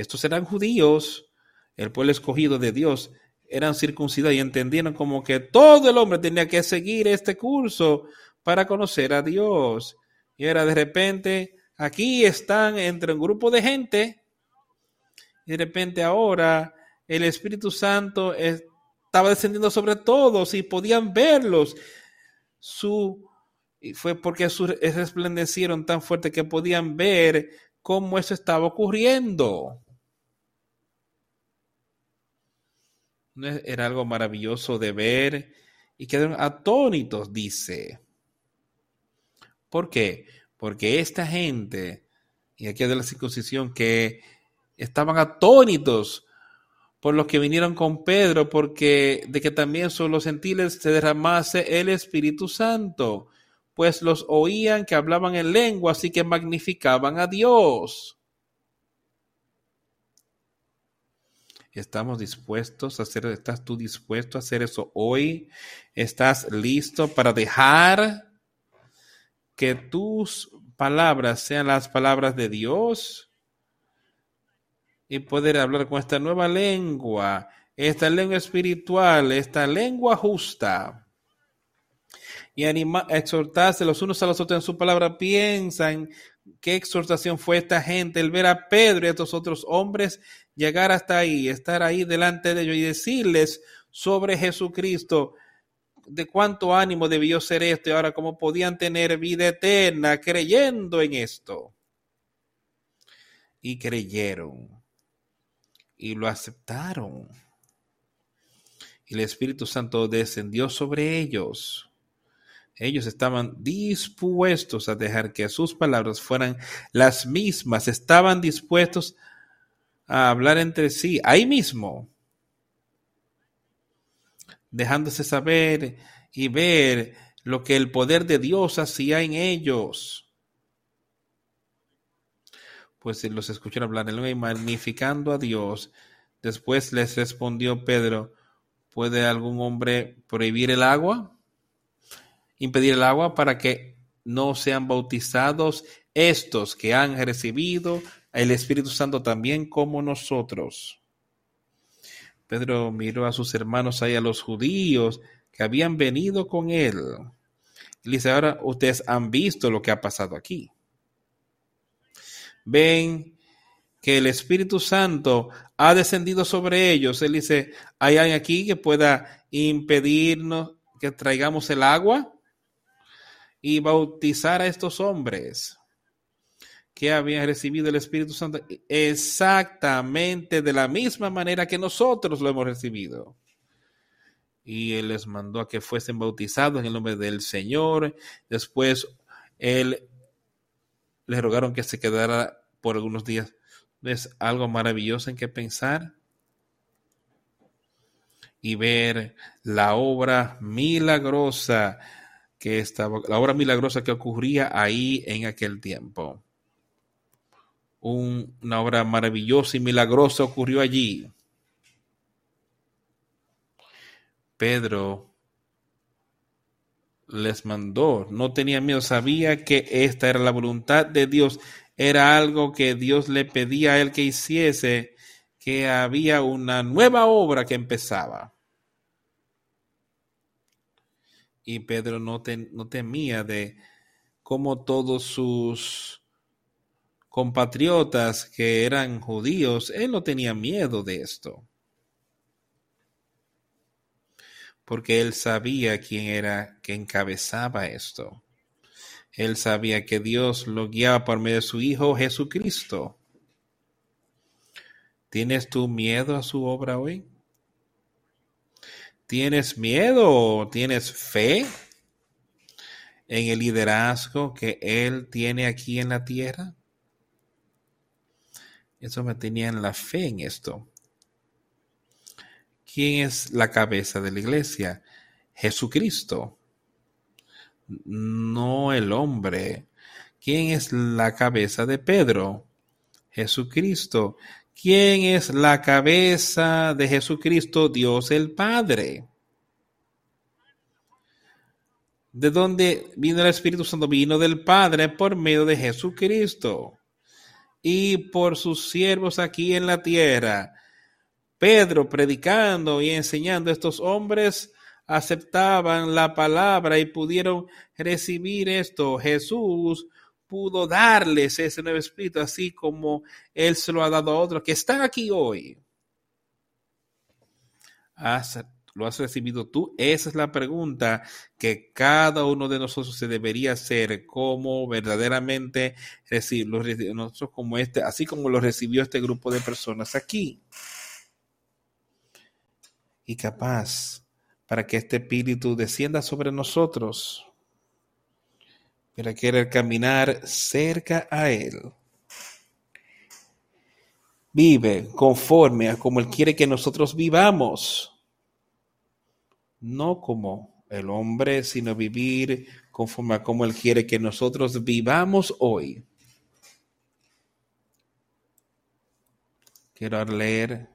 [SPEAKER 1] estos eran judíos, el pueblo escogido de Dios, eran circuncidados y entendieron como que todo el hombre tenía que seguir este curso para conocer a Dios. Y era de repente, aquí están entre un grupo de gente, y de repente ahora el Espíritu Santo estaba descendiendo sobre todos y podían verlos. Su, fue porque su, resplandecieron tan fuerte que podían ver cómo eso estaba ocurriendo. Era algo maravilloso de ver y quedaron atónitos, dice. ¿Por qué? Porque esta gente, y aquí de la circuncisión, que estaban atónitos por los que vinieron con Pedro, porque de que también son los gentiles se derramase el Espíritu Santo, pues los oían que hablaban en lengua, así que magnificaban a Dios. ¿Estamos dispuestos a hacer, estás tú dispuesto a hacer eso hoy? ¿Estás listo para dejar que tus palabras sean las palabras de Dios? Y poder hablar con esta nueva lengua, esta lengua espiritual, esta lengua justa. Y anima, exhortarse los unos a los otros en su palabra. Piensan qué exhortación fue esta gente, el ver a Pedro y a estos otros hombres llegar hasta ahí, estar ahí delante de ellos y decirles sobre Jesucristo, de cuánto ánimo debió ser esto y ahora cómo podían tener vida eterna creyendo en esto. Y creyeron y lo aceptaron. Y el Espíritu Santo descendió sobre ellos. Ellos estaban dispuestos a dejar que sus palabras fueran las mismas, estaban dispuestos a hablar entre sí, ahí mismo, dejándose saber y ver lo que el poder de Dios hacía en ellos. Pues los escucharon hablar y magnificando a Dios. Después les respondió Pedro, ¿puede algún hombre prohibir el agua? Impedir el agua para que no sean bautizados estos que han recibido el Espíritu Santo también como nosotros. Pedro miró a sus hermanos ahí, a los judíos que habían venido con él. Y dice, ahora ustedes han visto lo que ha pasado aquí. Ven que el Espíritu Santo ha descendido sobre ellos. Él dice, ¿hay alguien aquí que pueda impedirnos que traigamos el agua y bautizar a estos hombres? Habían recibido el Espíritu Santo exactamente de la misma manera que nosotros lo hemos recibido. Y Él les mandó a que fuesen bautizados en el nombre del Señor. Después Él les rogaron que se quedara por algunos días. Es algo maravilloso en que pensar y ver la obra milagrosa que estaba, la obra milagrosa que ocurría ahí en aquel tiempo una obra maravillosa y milagrosa ocurrió allí. Pedro les mandó, no tenía miedo, sabía que esta era la voluntad de Dios, era algo que Dios le pedía a él que hiciese, que había una nueva obra que empezaba. Y Pedro no, no temía de cómo todos sus compatriotas que eran judíos, él no tenía miedo de esto. Porque él sabía quién era que encabezaba esto. Él sabía que Dios lo guiaba por medio de su Hijo Jesucristo. ¿Tienes tú miedo a su obra hoy? ¿Tienes miedo tienes fe en el liderazgo que Él tiene aquí en la tierra? Eso me tenía en la fe en esto. ¿Quién es la cabeza de la iglesia? Jesucristo, no el hombre. ¿Quién es la cabeza de Pedro? Jesucristo. ¿Quién es la cabeza de Jesucristo? Dios el Padre. ¿De dónde vino el Espíritu Santo? Vino del Padre por medio de Jesucristo y por sus siervos aquí en la tierra. Pedro predicando y enseñando a estos hombres aceptaban la palabra y pudieron recibir esto. Jesús pudo darles ese nuevo espíritu, así como Él se lo ha dado a otros que están aquí hoy. ¿Lo has recibido tú? Esa es la pregunta que cada uno de nosotros se debería hacer, como verdaderamente nosotros como este, así como lo recibió este grupo de personas aquí. Y capaz para que este espíritu descienda sobre nosotros, para querer caminar cerca a Él. Vive conforme a como Él quiere que nosotros vivamos, no como el hombre, sino vivir conforme a como Él quiere que nosotros vivamos hoy. Quiero leer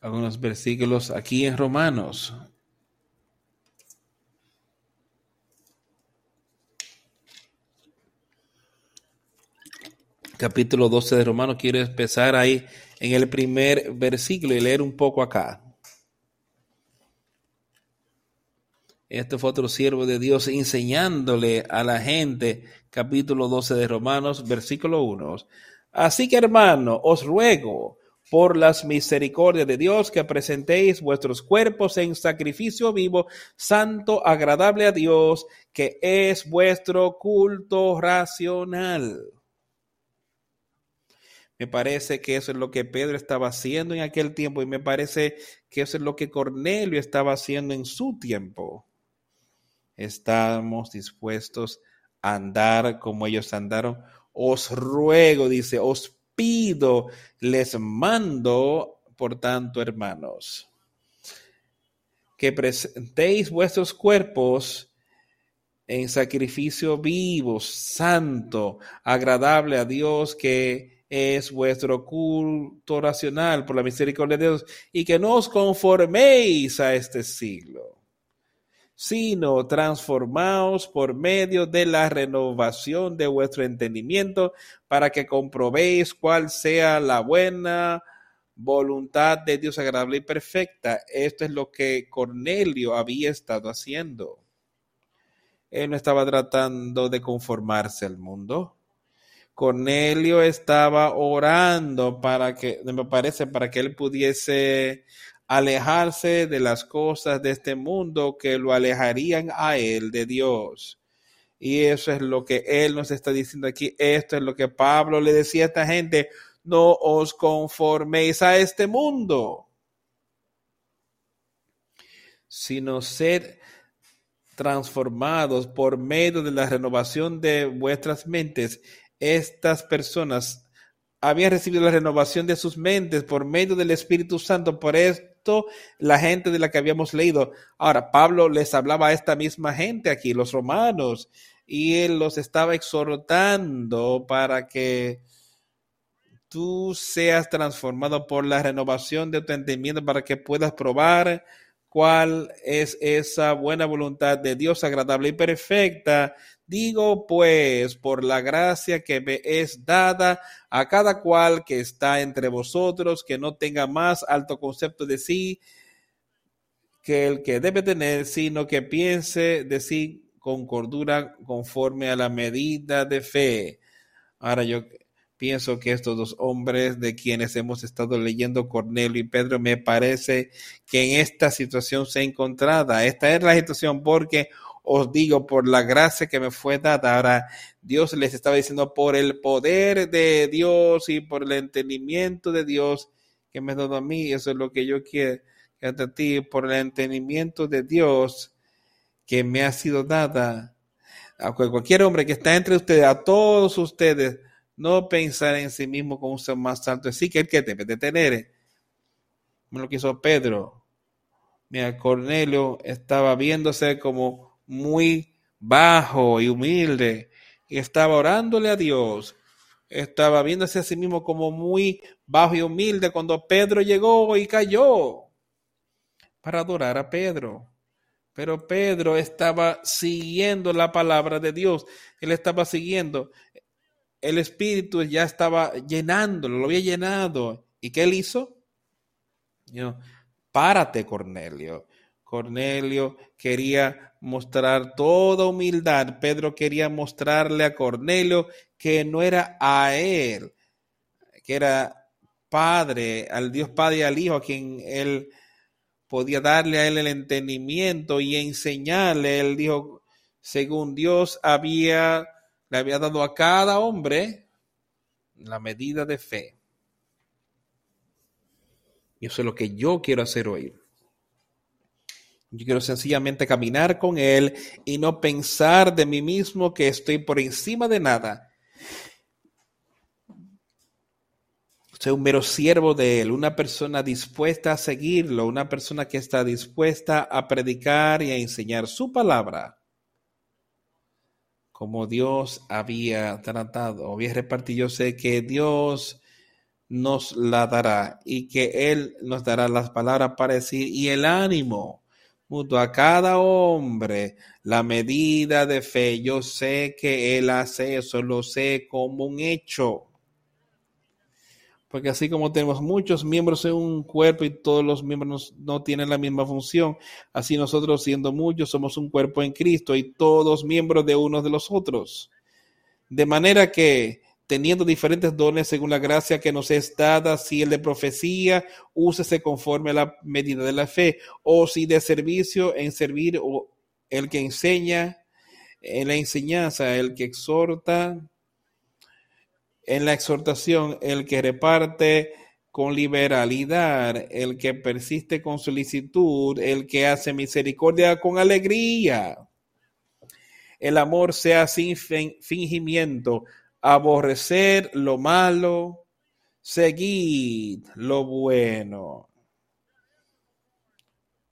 [SPEAKER 1] algunos versículos aquí en Romanos. Capítulo 12 de Romanos, quiero empezar ahí en el primer versículo y leer un poco acá. Este fue otro siervo de Dios enseñándole a la gente, capítulo 12 de Romanos, versículo 1. Así que hermano, os ruego por las misericordias de Dios, que presentéis vuestros cuerpos en sacrificio vivo, santo, agradable a Dios, que es vuestro culto racional. Me parece que eso es lo que Pedro estaba haciendo en aquel tiempo y me parece que eso es lo que Cornelio estaba haciendo en su tiempo. Estamos dispuestos a andar como ellos andaron. Os ruego, dice, os pido, les mando, por tanto, hermanos, que presentéis vuestros cuerpos en sacrificio vivo, santo, agradable a Dios, que es vuestro culto racional por la misericordia de Dios, y que no os conforméis a este siglo sino transformaos por medio de la renovación de vuestro entendimiento para que comprobéis cuál sea la buena voluntad de Dios agradable y perfecta. Esto es lo que Cornelio había estado haciendo. Él no estaba tratando de conformarse al mundo. Cornelio estaba orando para que, me parece, para que él pudiese alejarse de las cosas de este mundo que lo alejarían a él de Dios. Y eso es lo que él nos está diciendo aquí. Esto es lo que Pablo le decía a esta gente. No os conforméis a este mundo, sino sed transformados por medio de la renovación de vuestras mentes. Estas personas habían recibido la renovación de sus mentes por medio del Espíritu Santo. Por eso la gente de la que habíamos leído. Ahora, Pablo les hablaba a esta misma gente aquí, los romanos, y él los estaba exhortando para que tú seas transformado por la renovación de tu entendimiento para que puedas probar cuál es esa buena voluntad de Dios agradable y perfecta Digo pues, por la gracia que me es dada a cada cual que está entre vosotros, que no tenga más alto concepto de sí que el que debe tener, sino que piense de sí con cordura conforme a la medida de fe. Ahora yo pienso que estos dos hombres de quienes hemos estado leyendo, Cornelio y Pedro, me parece que en esta situación se encontrada. Esta es la situación porque os digo, por la gracia que me fue dada. Ahora, Dios les estaba diciendo, por el poder de Dios y por el entendimiento de Dios que me ha dado a mí, eso es lo que yo quiero a ti, por el entendimiento de Dios que me ha sido dada. A cualquier hombre que está entre ustedes, a todos ustedes, no pensar en sí mismo como un ser más alto, así que el que debe de tener. Lo que hizo Pedro. Mira, Cornelio estaba viéndose como muy bajo y humilde y estaba orándole a Dios. Estaba viéndose a sí mismo como muy bajo y humilde cuando Pedro llegó y cayó para adorar a Pedro. Pero Pedro estaba siguiendo la palabra de Dios. Él estaba siguiendo el Espíritu ya estaba llenándolo, lo había llenado. ¿Y qué él hizo? párate, Cornelio. Cornelio quería mostrar toda humildad. Pedro quería mostrarle a Cornelio que no era a él, que era Padre, al Dios Padre y al Hijo, a quien él podía darle a él el entendimiento y enseñarle. Él dijo, según Dios había le había dado a cada hombre la medida de fe. Y eso es lo que yo quiero hacer hoy. Yo quiero sencillamente caminar con Él y no pensar de mí mismo que estoy por encima de nada. Soy un mero siervo de Él, una persona dispuesta a seguirlo, una persona que está dispuesta a predicar y a enseñar su palabra como Dios había tratado, había repartido. Yo sé que Dios nos la dará y que Él nos dará las palabras para decir y el ánimo mutuo a cada hombre la medida de fe. Yo sé que Él hace eso, lo sé como un hecho. Porque así como tenemos muchos miembros en un cuerpo y todos los miembros no tienen la misma función, así nosotros siendo muchos somos un cuerpo en Cristo y todos miembros de unos de los otros. De manera que teniendo diferentes dones según la gracia que nos es dada, si el de profecía, úsese conforme a la medida de la fe, o si de servicio en servir, o el que enseña en la enseñanza, el que exhorta en la exhortación, el que reparte con liberalidad, el que persiste con solicitud, el que hace misericordia con alegría. El amor sea sin fingimiento, aborrecer lo malo, seguir lo bueno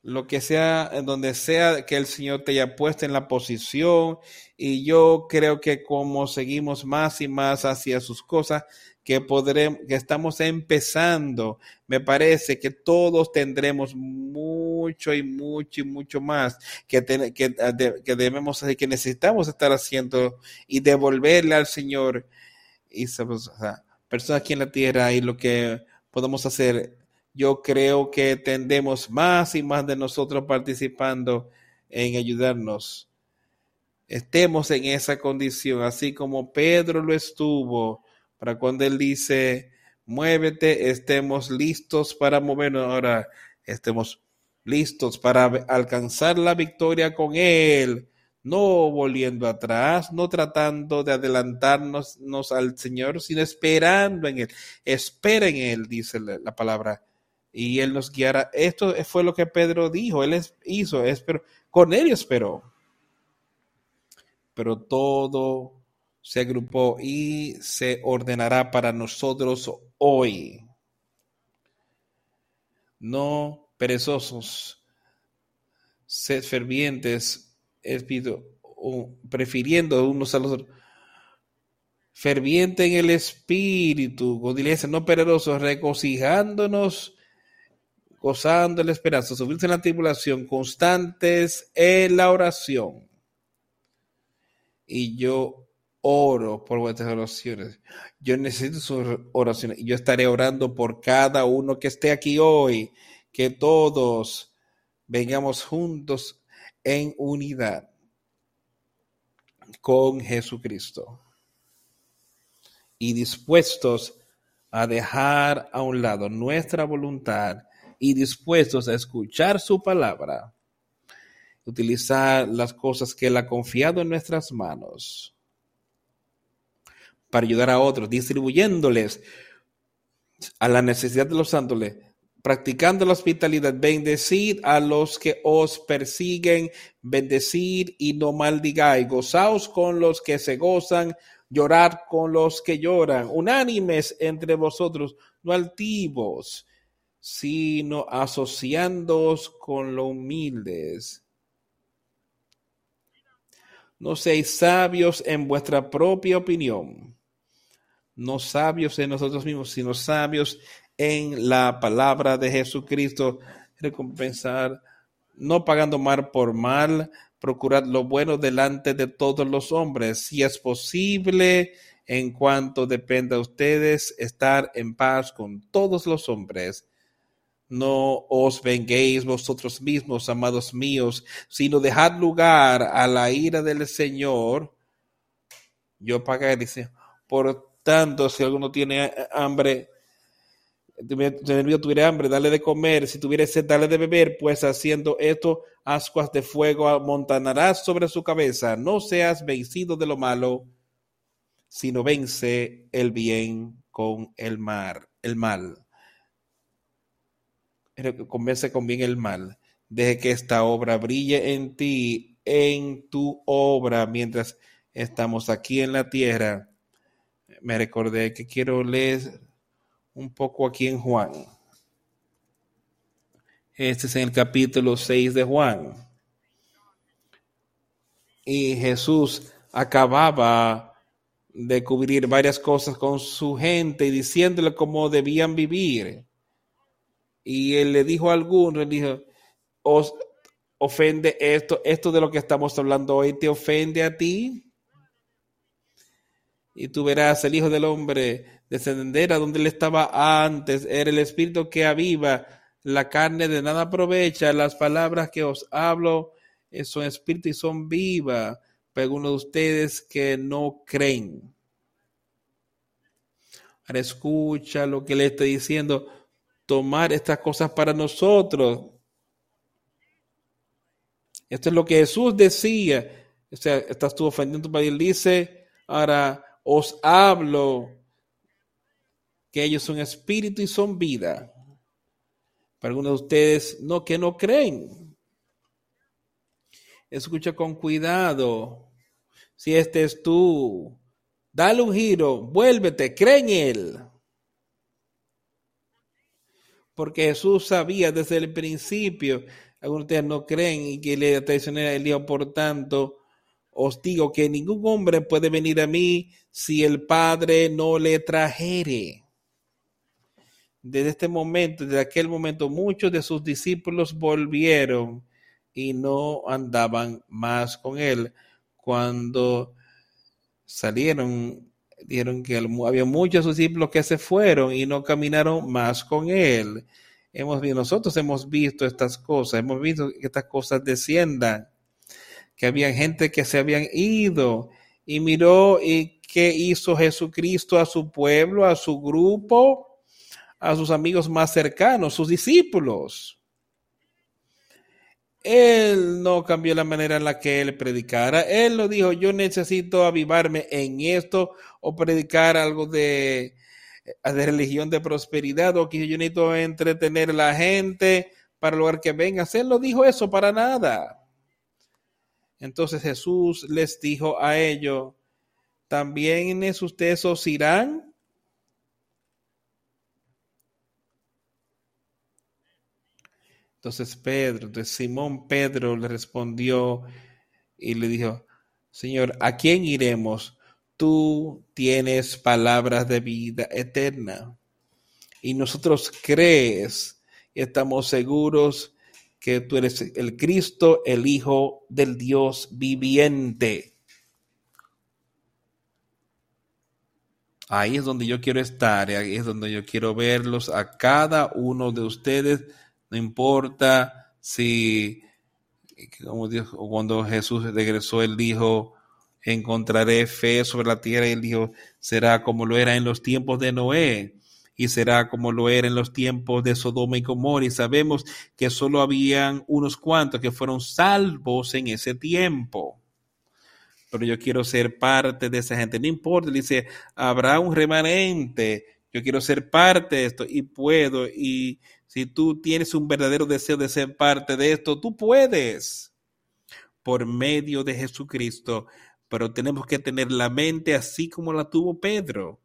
[SPEAKER 1] lo que sea, en donde sea que el Señor te haya puesto en la posición. Y yo creo que como seguimos más y más hacia sus cosas, que podremos, que estamos empezando, me parece que todos tendremos mucho y mucho y mucho más que, que, que debemos hacer, que necesitamos estar haciendo y devolverle al Señor y personas aquí en la tierra y lo que podemos hacer yo creo que tendemos más y más de nosotros participando en ayudarnos. Estemos en esa condición, así como Pedro lo estuvo, para cuando él dice, muévete, estemos listos para movernos. Ahora estemos listos para alcanzar la victoria con él, no volviendo atrás, no tratando de adelantarnos al Señor, sino esperando en él. Espera en él, dice la palabra y Él nos guiará. Esto fue lo que Pedro dijo, Él hizo, con Cornelio esperó. Pero todo se agrupó y se ordenará para nosotros hoy. No perezosos, sed fervientes, espíritu, prefiriendo unos a los otros ferviente en el espíritu, con no perezosos, regocijándonos gozando la esperanza, subirse en la tribulación, constantes en la oración. Y yo oro por vuestras oraciones. Yo necesito sus oraciones. Yo estaré orando por cada uno que esté aquí hoy. Que todos vengamos juntos en unidad con Jesucristo. y dispuestos a dejar a un lado nuestra voluntad y dispuestos a escuchar su palabra, utilizar las cosas que Él ha confiado en nuestras manos para ayudar a otros, distribuyéndoles a la necesidad de los santos, practicando la hospitalidad, bendecid a los que os persiguen, bendecid y no maldigáis, gozaos con los que se gozan, llorad con los que lloran, unánimes entre vosotros, no altivos, sino asociándoos con los humildes. No seáis sabios en vuestra propia opinión, no sabios en nosotros mismos, sino sabios en la palabra de Jesucristo, recompensar, no pagando mal por mal, procurar lo bueno delante de todos los hombres, si es posible, en cuanto dependa de ustedes, estar en paz con todos los hombres. No os venguéis vosotros mismos, amados míos, sino dejad lugar a la ira del Señor. Yo pagaré, dice, por tanto, si alguno tiene hambre, tuviera hambre, dale de comer, si tuviera sed, dale de beber, pues haciendo esto, ascuas de fuego amontanarás sobre su cabeza. No seas vencido de lo malo, sino vence el bien con el mar, el mal. Convence con bien el mal. Deje que esta obra brille en ti, en tu obra, mientras estamos aquí en la tierra. Me recordé que quiero leer un poco aquí en Juan. Este es en el capítulo 6 de Juan. Y Jesús acababa de cubrir varias cosas con su gente y diciéndole cómo debían vivir. Y él le dijo a algunos, le dijo, os ofende esto, esto de lo que estamos hablando hoy, ¿te ofende a ti? Y tú verás el Hijo del Hombre descender a donde él estaba antes, era el espíritu que aviva, la carne de nada aprovecha, las palabras que os hablo eh, son espíritu y son viva, pero uno de ustedes que no creen. Ahora escucha lo que le está diciendo, tomar estas cosas para nosotros. Esto es lo que Jesús decía. O sea, estás tú ofendiendo para él. Dice, ahora os hablo que ellos son espíritu y son vida. Para algunos de ustedes, no, que no creen. Escucha con cuidado. Si este es tú, dale un giro, vuélvete, cree en Él. Porque Jesús sabía desde el principio, algunos de ustedes no creen y que le traicioné el Hijo, por tanto, os digo que ningún hombre puede venir a mí si el Padre no le trajere desde este momento, desde aquel momento, muchos de sus discípulos volvieron y no andaban más con él. Cuando salieron, dijeron que había muchos discípulos que se fueron y no caminaron más con él. Hemos, nosotros hemos visto estas cosas, hemos visto que estas cosas desciendan, que había gente que se habían ido y miró y qué hizo Jesucristo a su pueblo, a su grupo a sus amigos más cercanos, sus discípulos. Él no cambió la manera en la que él predicara. Él lo dijo, yo necesito avivarme en esto o predicar algo de, de religión de prosperidad o que yo necesito entretener a la gente para lograr que venga. Él no dijo eso para nada. Entonces Jesús les dijo a ellos, ¿también es ustedes os irán? Entonces Pedro, entonces Simón Pedro le respondió y le dijo, Señor, ¿a quién iremos? Tú tienes palabras de vida eterna. Y nosotros crees y estamos seguros que tú eres el Cristo, el Hijo del Dios viviente. Ahí es donde yo quiero estar, ahí es donde yo quiero verlos a cada uno de ustedes no importa si, como dijo, cuando Jesús regresó, él dijo, encontraré fe sobre la tierra. Y él dijo, será como lo era en los tiempos de Noé y será como lo era en los tiempos de Sodoma y Gomorra. Y sabemos que solo habían unos cuantos que fueron salvos en ese tiempo. Pero yo quiero ser parte de esa gente. No importa, dice, habrá un remanente. Yo quiero ser parte de esto y puedo. Y si tú tienes un verdadero deseo de ser parte de esto, tú puedes por medio de Jesucristo pero tenemos que tener la mente así como la tuvo Pedro.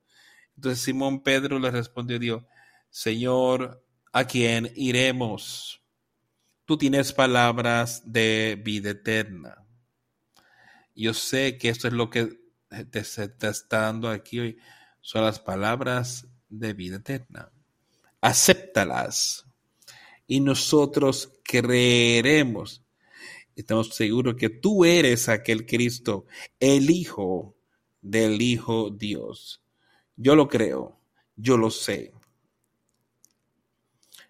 [SPEAKER 1] Entonces Simón Pedro le respondió Dios, Señor, ¿a quién iremos? Tú tienes palabras de vida eterna. Yo sé que esto es lo que te está dando aquí hoy. Son las palabras de vida eterna. Acéptalas. Y nosotros creeremos estamos seguros que tú eres aquel Cristo, el Hijo del Hijo Dios. Yo lo creo, yo lo sé.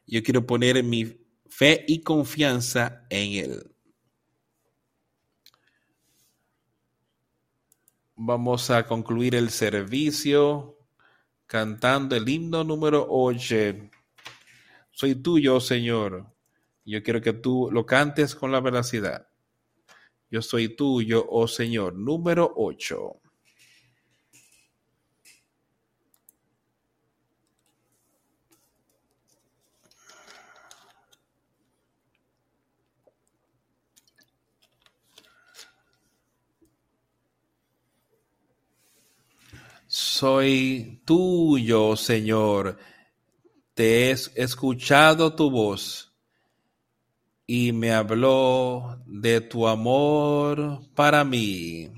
[SPEAKER 1] Yo quiero poner mi fe y confianza en Él. Vamos a concluir el servicio cantando el himno número 8. Soy tuyo, Señor. Yo quiero que tú lo cantes con la veracidad. Yo soy tuyo, oh Señor. Número 8. Soy tuyo, Señor. Te he escuchado tu voz y me habló de tu amor para mí.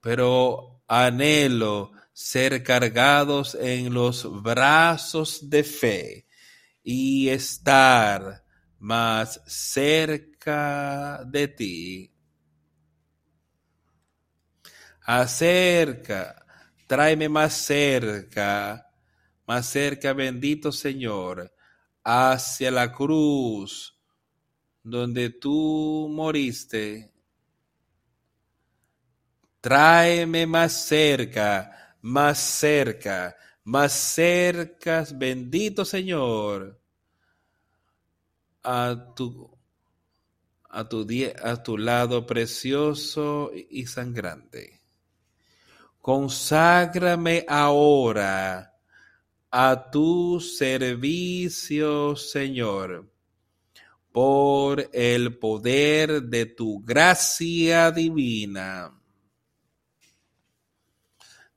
[SPEAKER 1] Pero anhelo ser cargados en los brazos de fe y estar más cerca de ti. Acerca, tráeme más cerca, más cerca, bendito Señor hacia la cruz donde tú moriste. Tráeme más cerca, más cerca, más cerca, bendito Señor, a tu, a tu, a tu lado precioso y sangrante. Conságrame ahora a tu servicio, Señor, por el poder de tu gracia divina.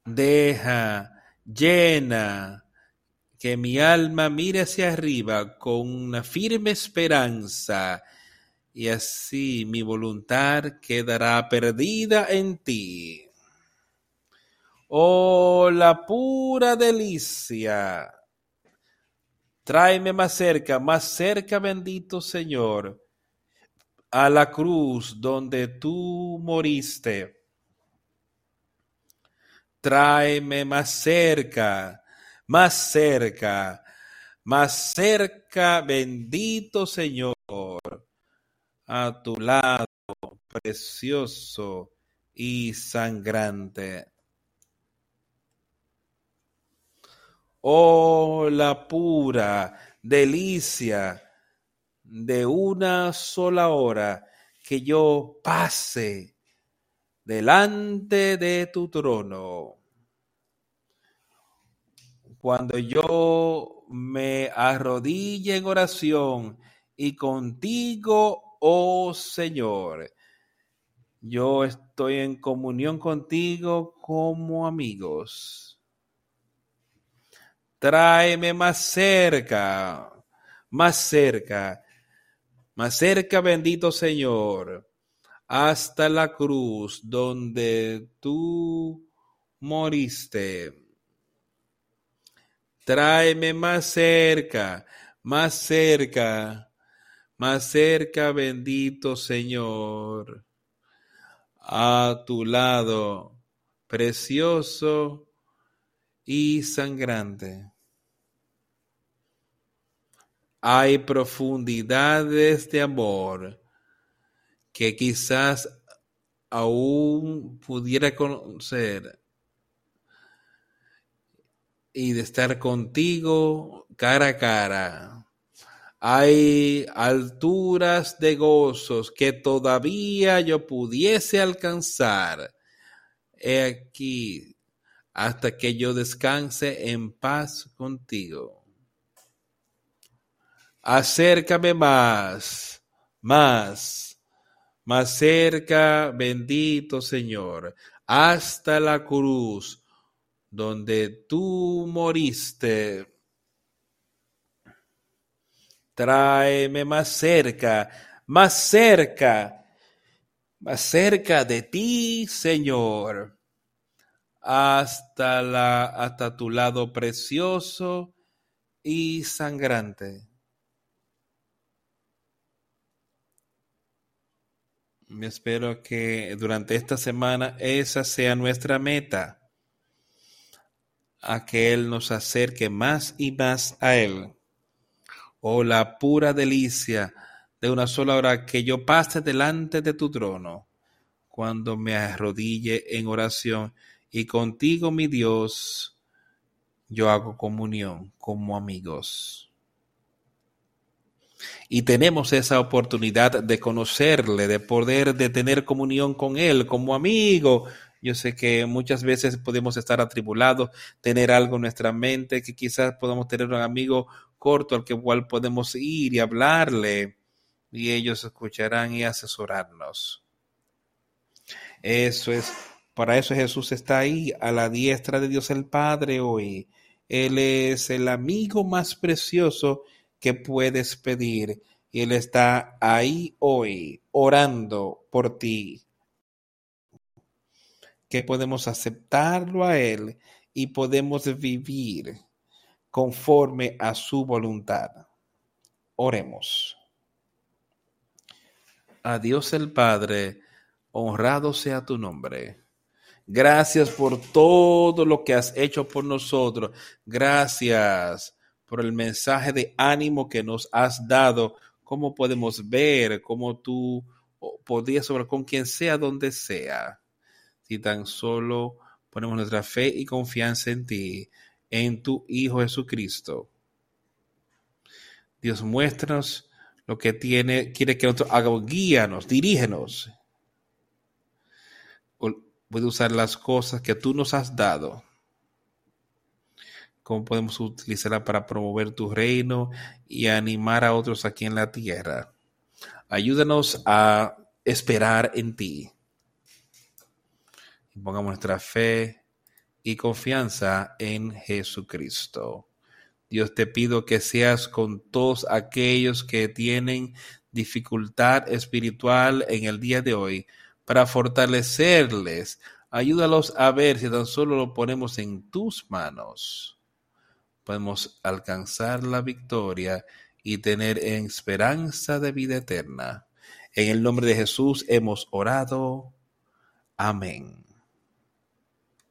[SPEAKER 1] Deja, llena, que mi alma mire hacia arriba con una firme esperanza y así mi voluntad quedará perdida en ti. Oh, la pura delicia. Tráeme más cerca, más cerca, bendito Señor, a la cruz donde tú moriste. Tráeme más cerca, más cerca, más cerca, bendito Señor, a tu lado precioso y sangrante. Oh, la pura delicia de una sola hora que yo pase delante de tu trono. Cuando yo me arrodille en oración y contigo, oh Señor, yo estoy en comunión contigo como amigos Tráeme más cerca, más cerca, más cerca, bendito Señor, hasta la cruz donde tú moriste. Tráeme más cerca, más cerca, más cerca, bendito Señor, a tu lado, precioso y sangrante hay profundidades de amor que quizás aún pudiera conocer y de estar contigo cara a cara. Hay alturas de gozos que todavía yo pudiese alcanzar. He aquí hasta que yo descanse en paz contigo. Acércame más, más, más cerca, bendito Señor, hasta la cruz donde tú moriste. Tráeme más cerca, más cerca, más cerca de ti, Señor, hasta la hasta tu lado precioso y sangrante. Espero que durante esta semana esa sea nuestra meta a que Él nos acerque más y más a Él. Oh, la pura delicia de una sola hora que yo pase delante de tu trono, cuando me arrodille en oración y contigo, mi Dios, yo hago comunión como amigos. Y tenemos esa oportunidad de conocerle, de poder de tener comunión con Él como amigo, yo sé que muchas veces podemos estar atribulados, tener algo en nuestra mente, que quizás podamos tener un amigo corto al que igual podemos ir y hablarle y ellos escucharán y asesorarnos. Eso es, para eso Jesús está ahí, a la diestra de Dios el Padre hoy. Él es el amigo más precioso que puedes pedir y Él está ahí hoy orando por ti que podemos aceptarlo a Él y podemos vivir conforme a su voluntad. Oremos. A Dios el Padre, honrado sea tu nombre. Gracias por todo lo que has hecho por nosotros. Gracias por el mensaje de ánimo que nos has dado. Cómo podemos ver, cómo tú podías sobre con quien sea, donde sea si tan solo ponemos nuestra fe y confianza en ti, en tu Hijo Jesucristo. Dios, muéstranos lo que tiene, quiere que nosotros hagamos, guíanos, dirígenos. Puede usar las cosas que tú nos has dado. Cómo podemos utilizarla para promover tu reino y animar a otros aquí en la tierra. Ayúdanos a esperar en ti pongamos nuestra fe y confianza en Jesucristo. Dios te pido que seas con todos aquellos que tienen dificultad espiritual en el día de hoy para fortalecerles. Ayúdalos a ver si tan solo lo ponemos en tus manos. Podemos alcanzar la victoria y tener esperanza de vida eterna. En el nombre de Jesús hemos orado. Amén.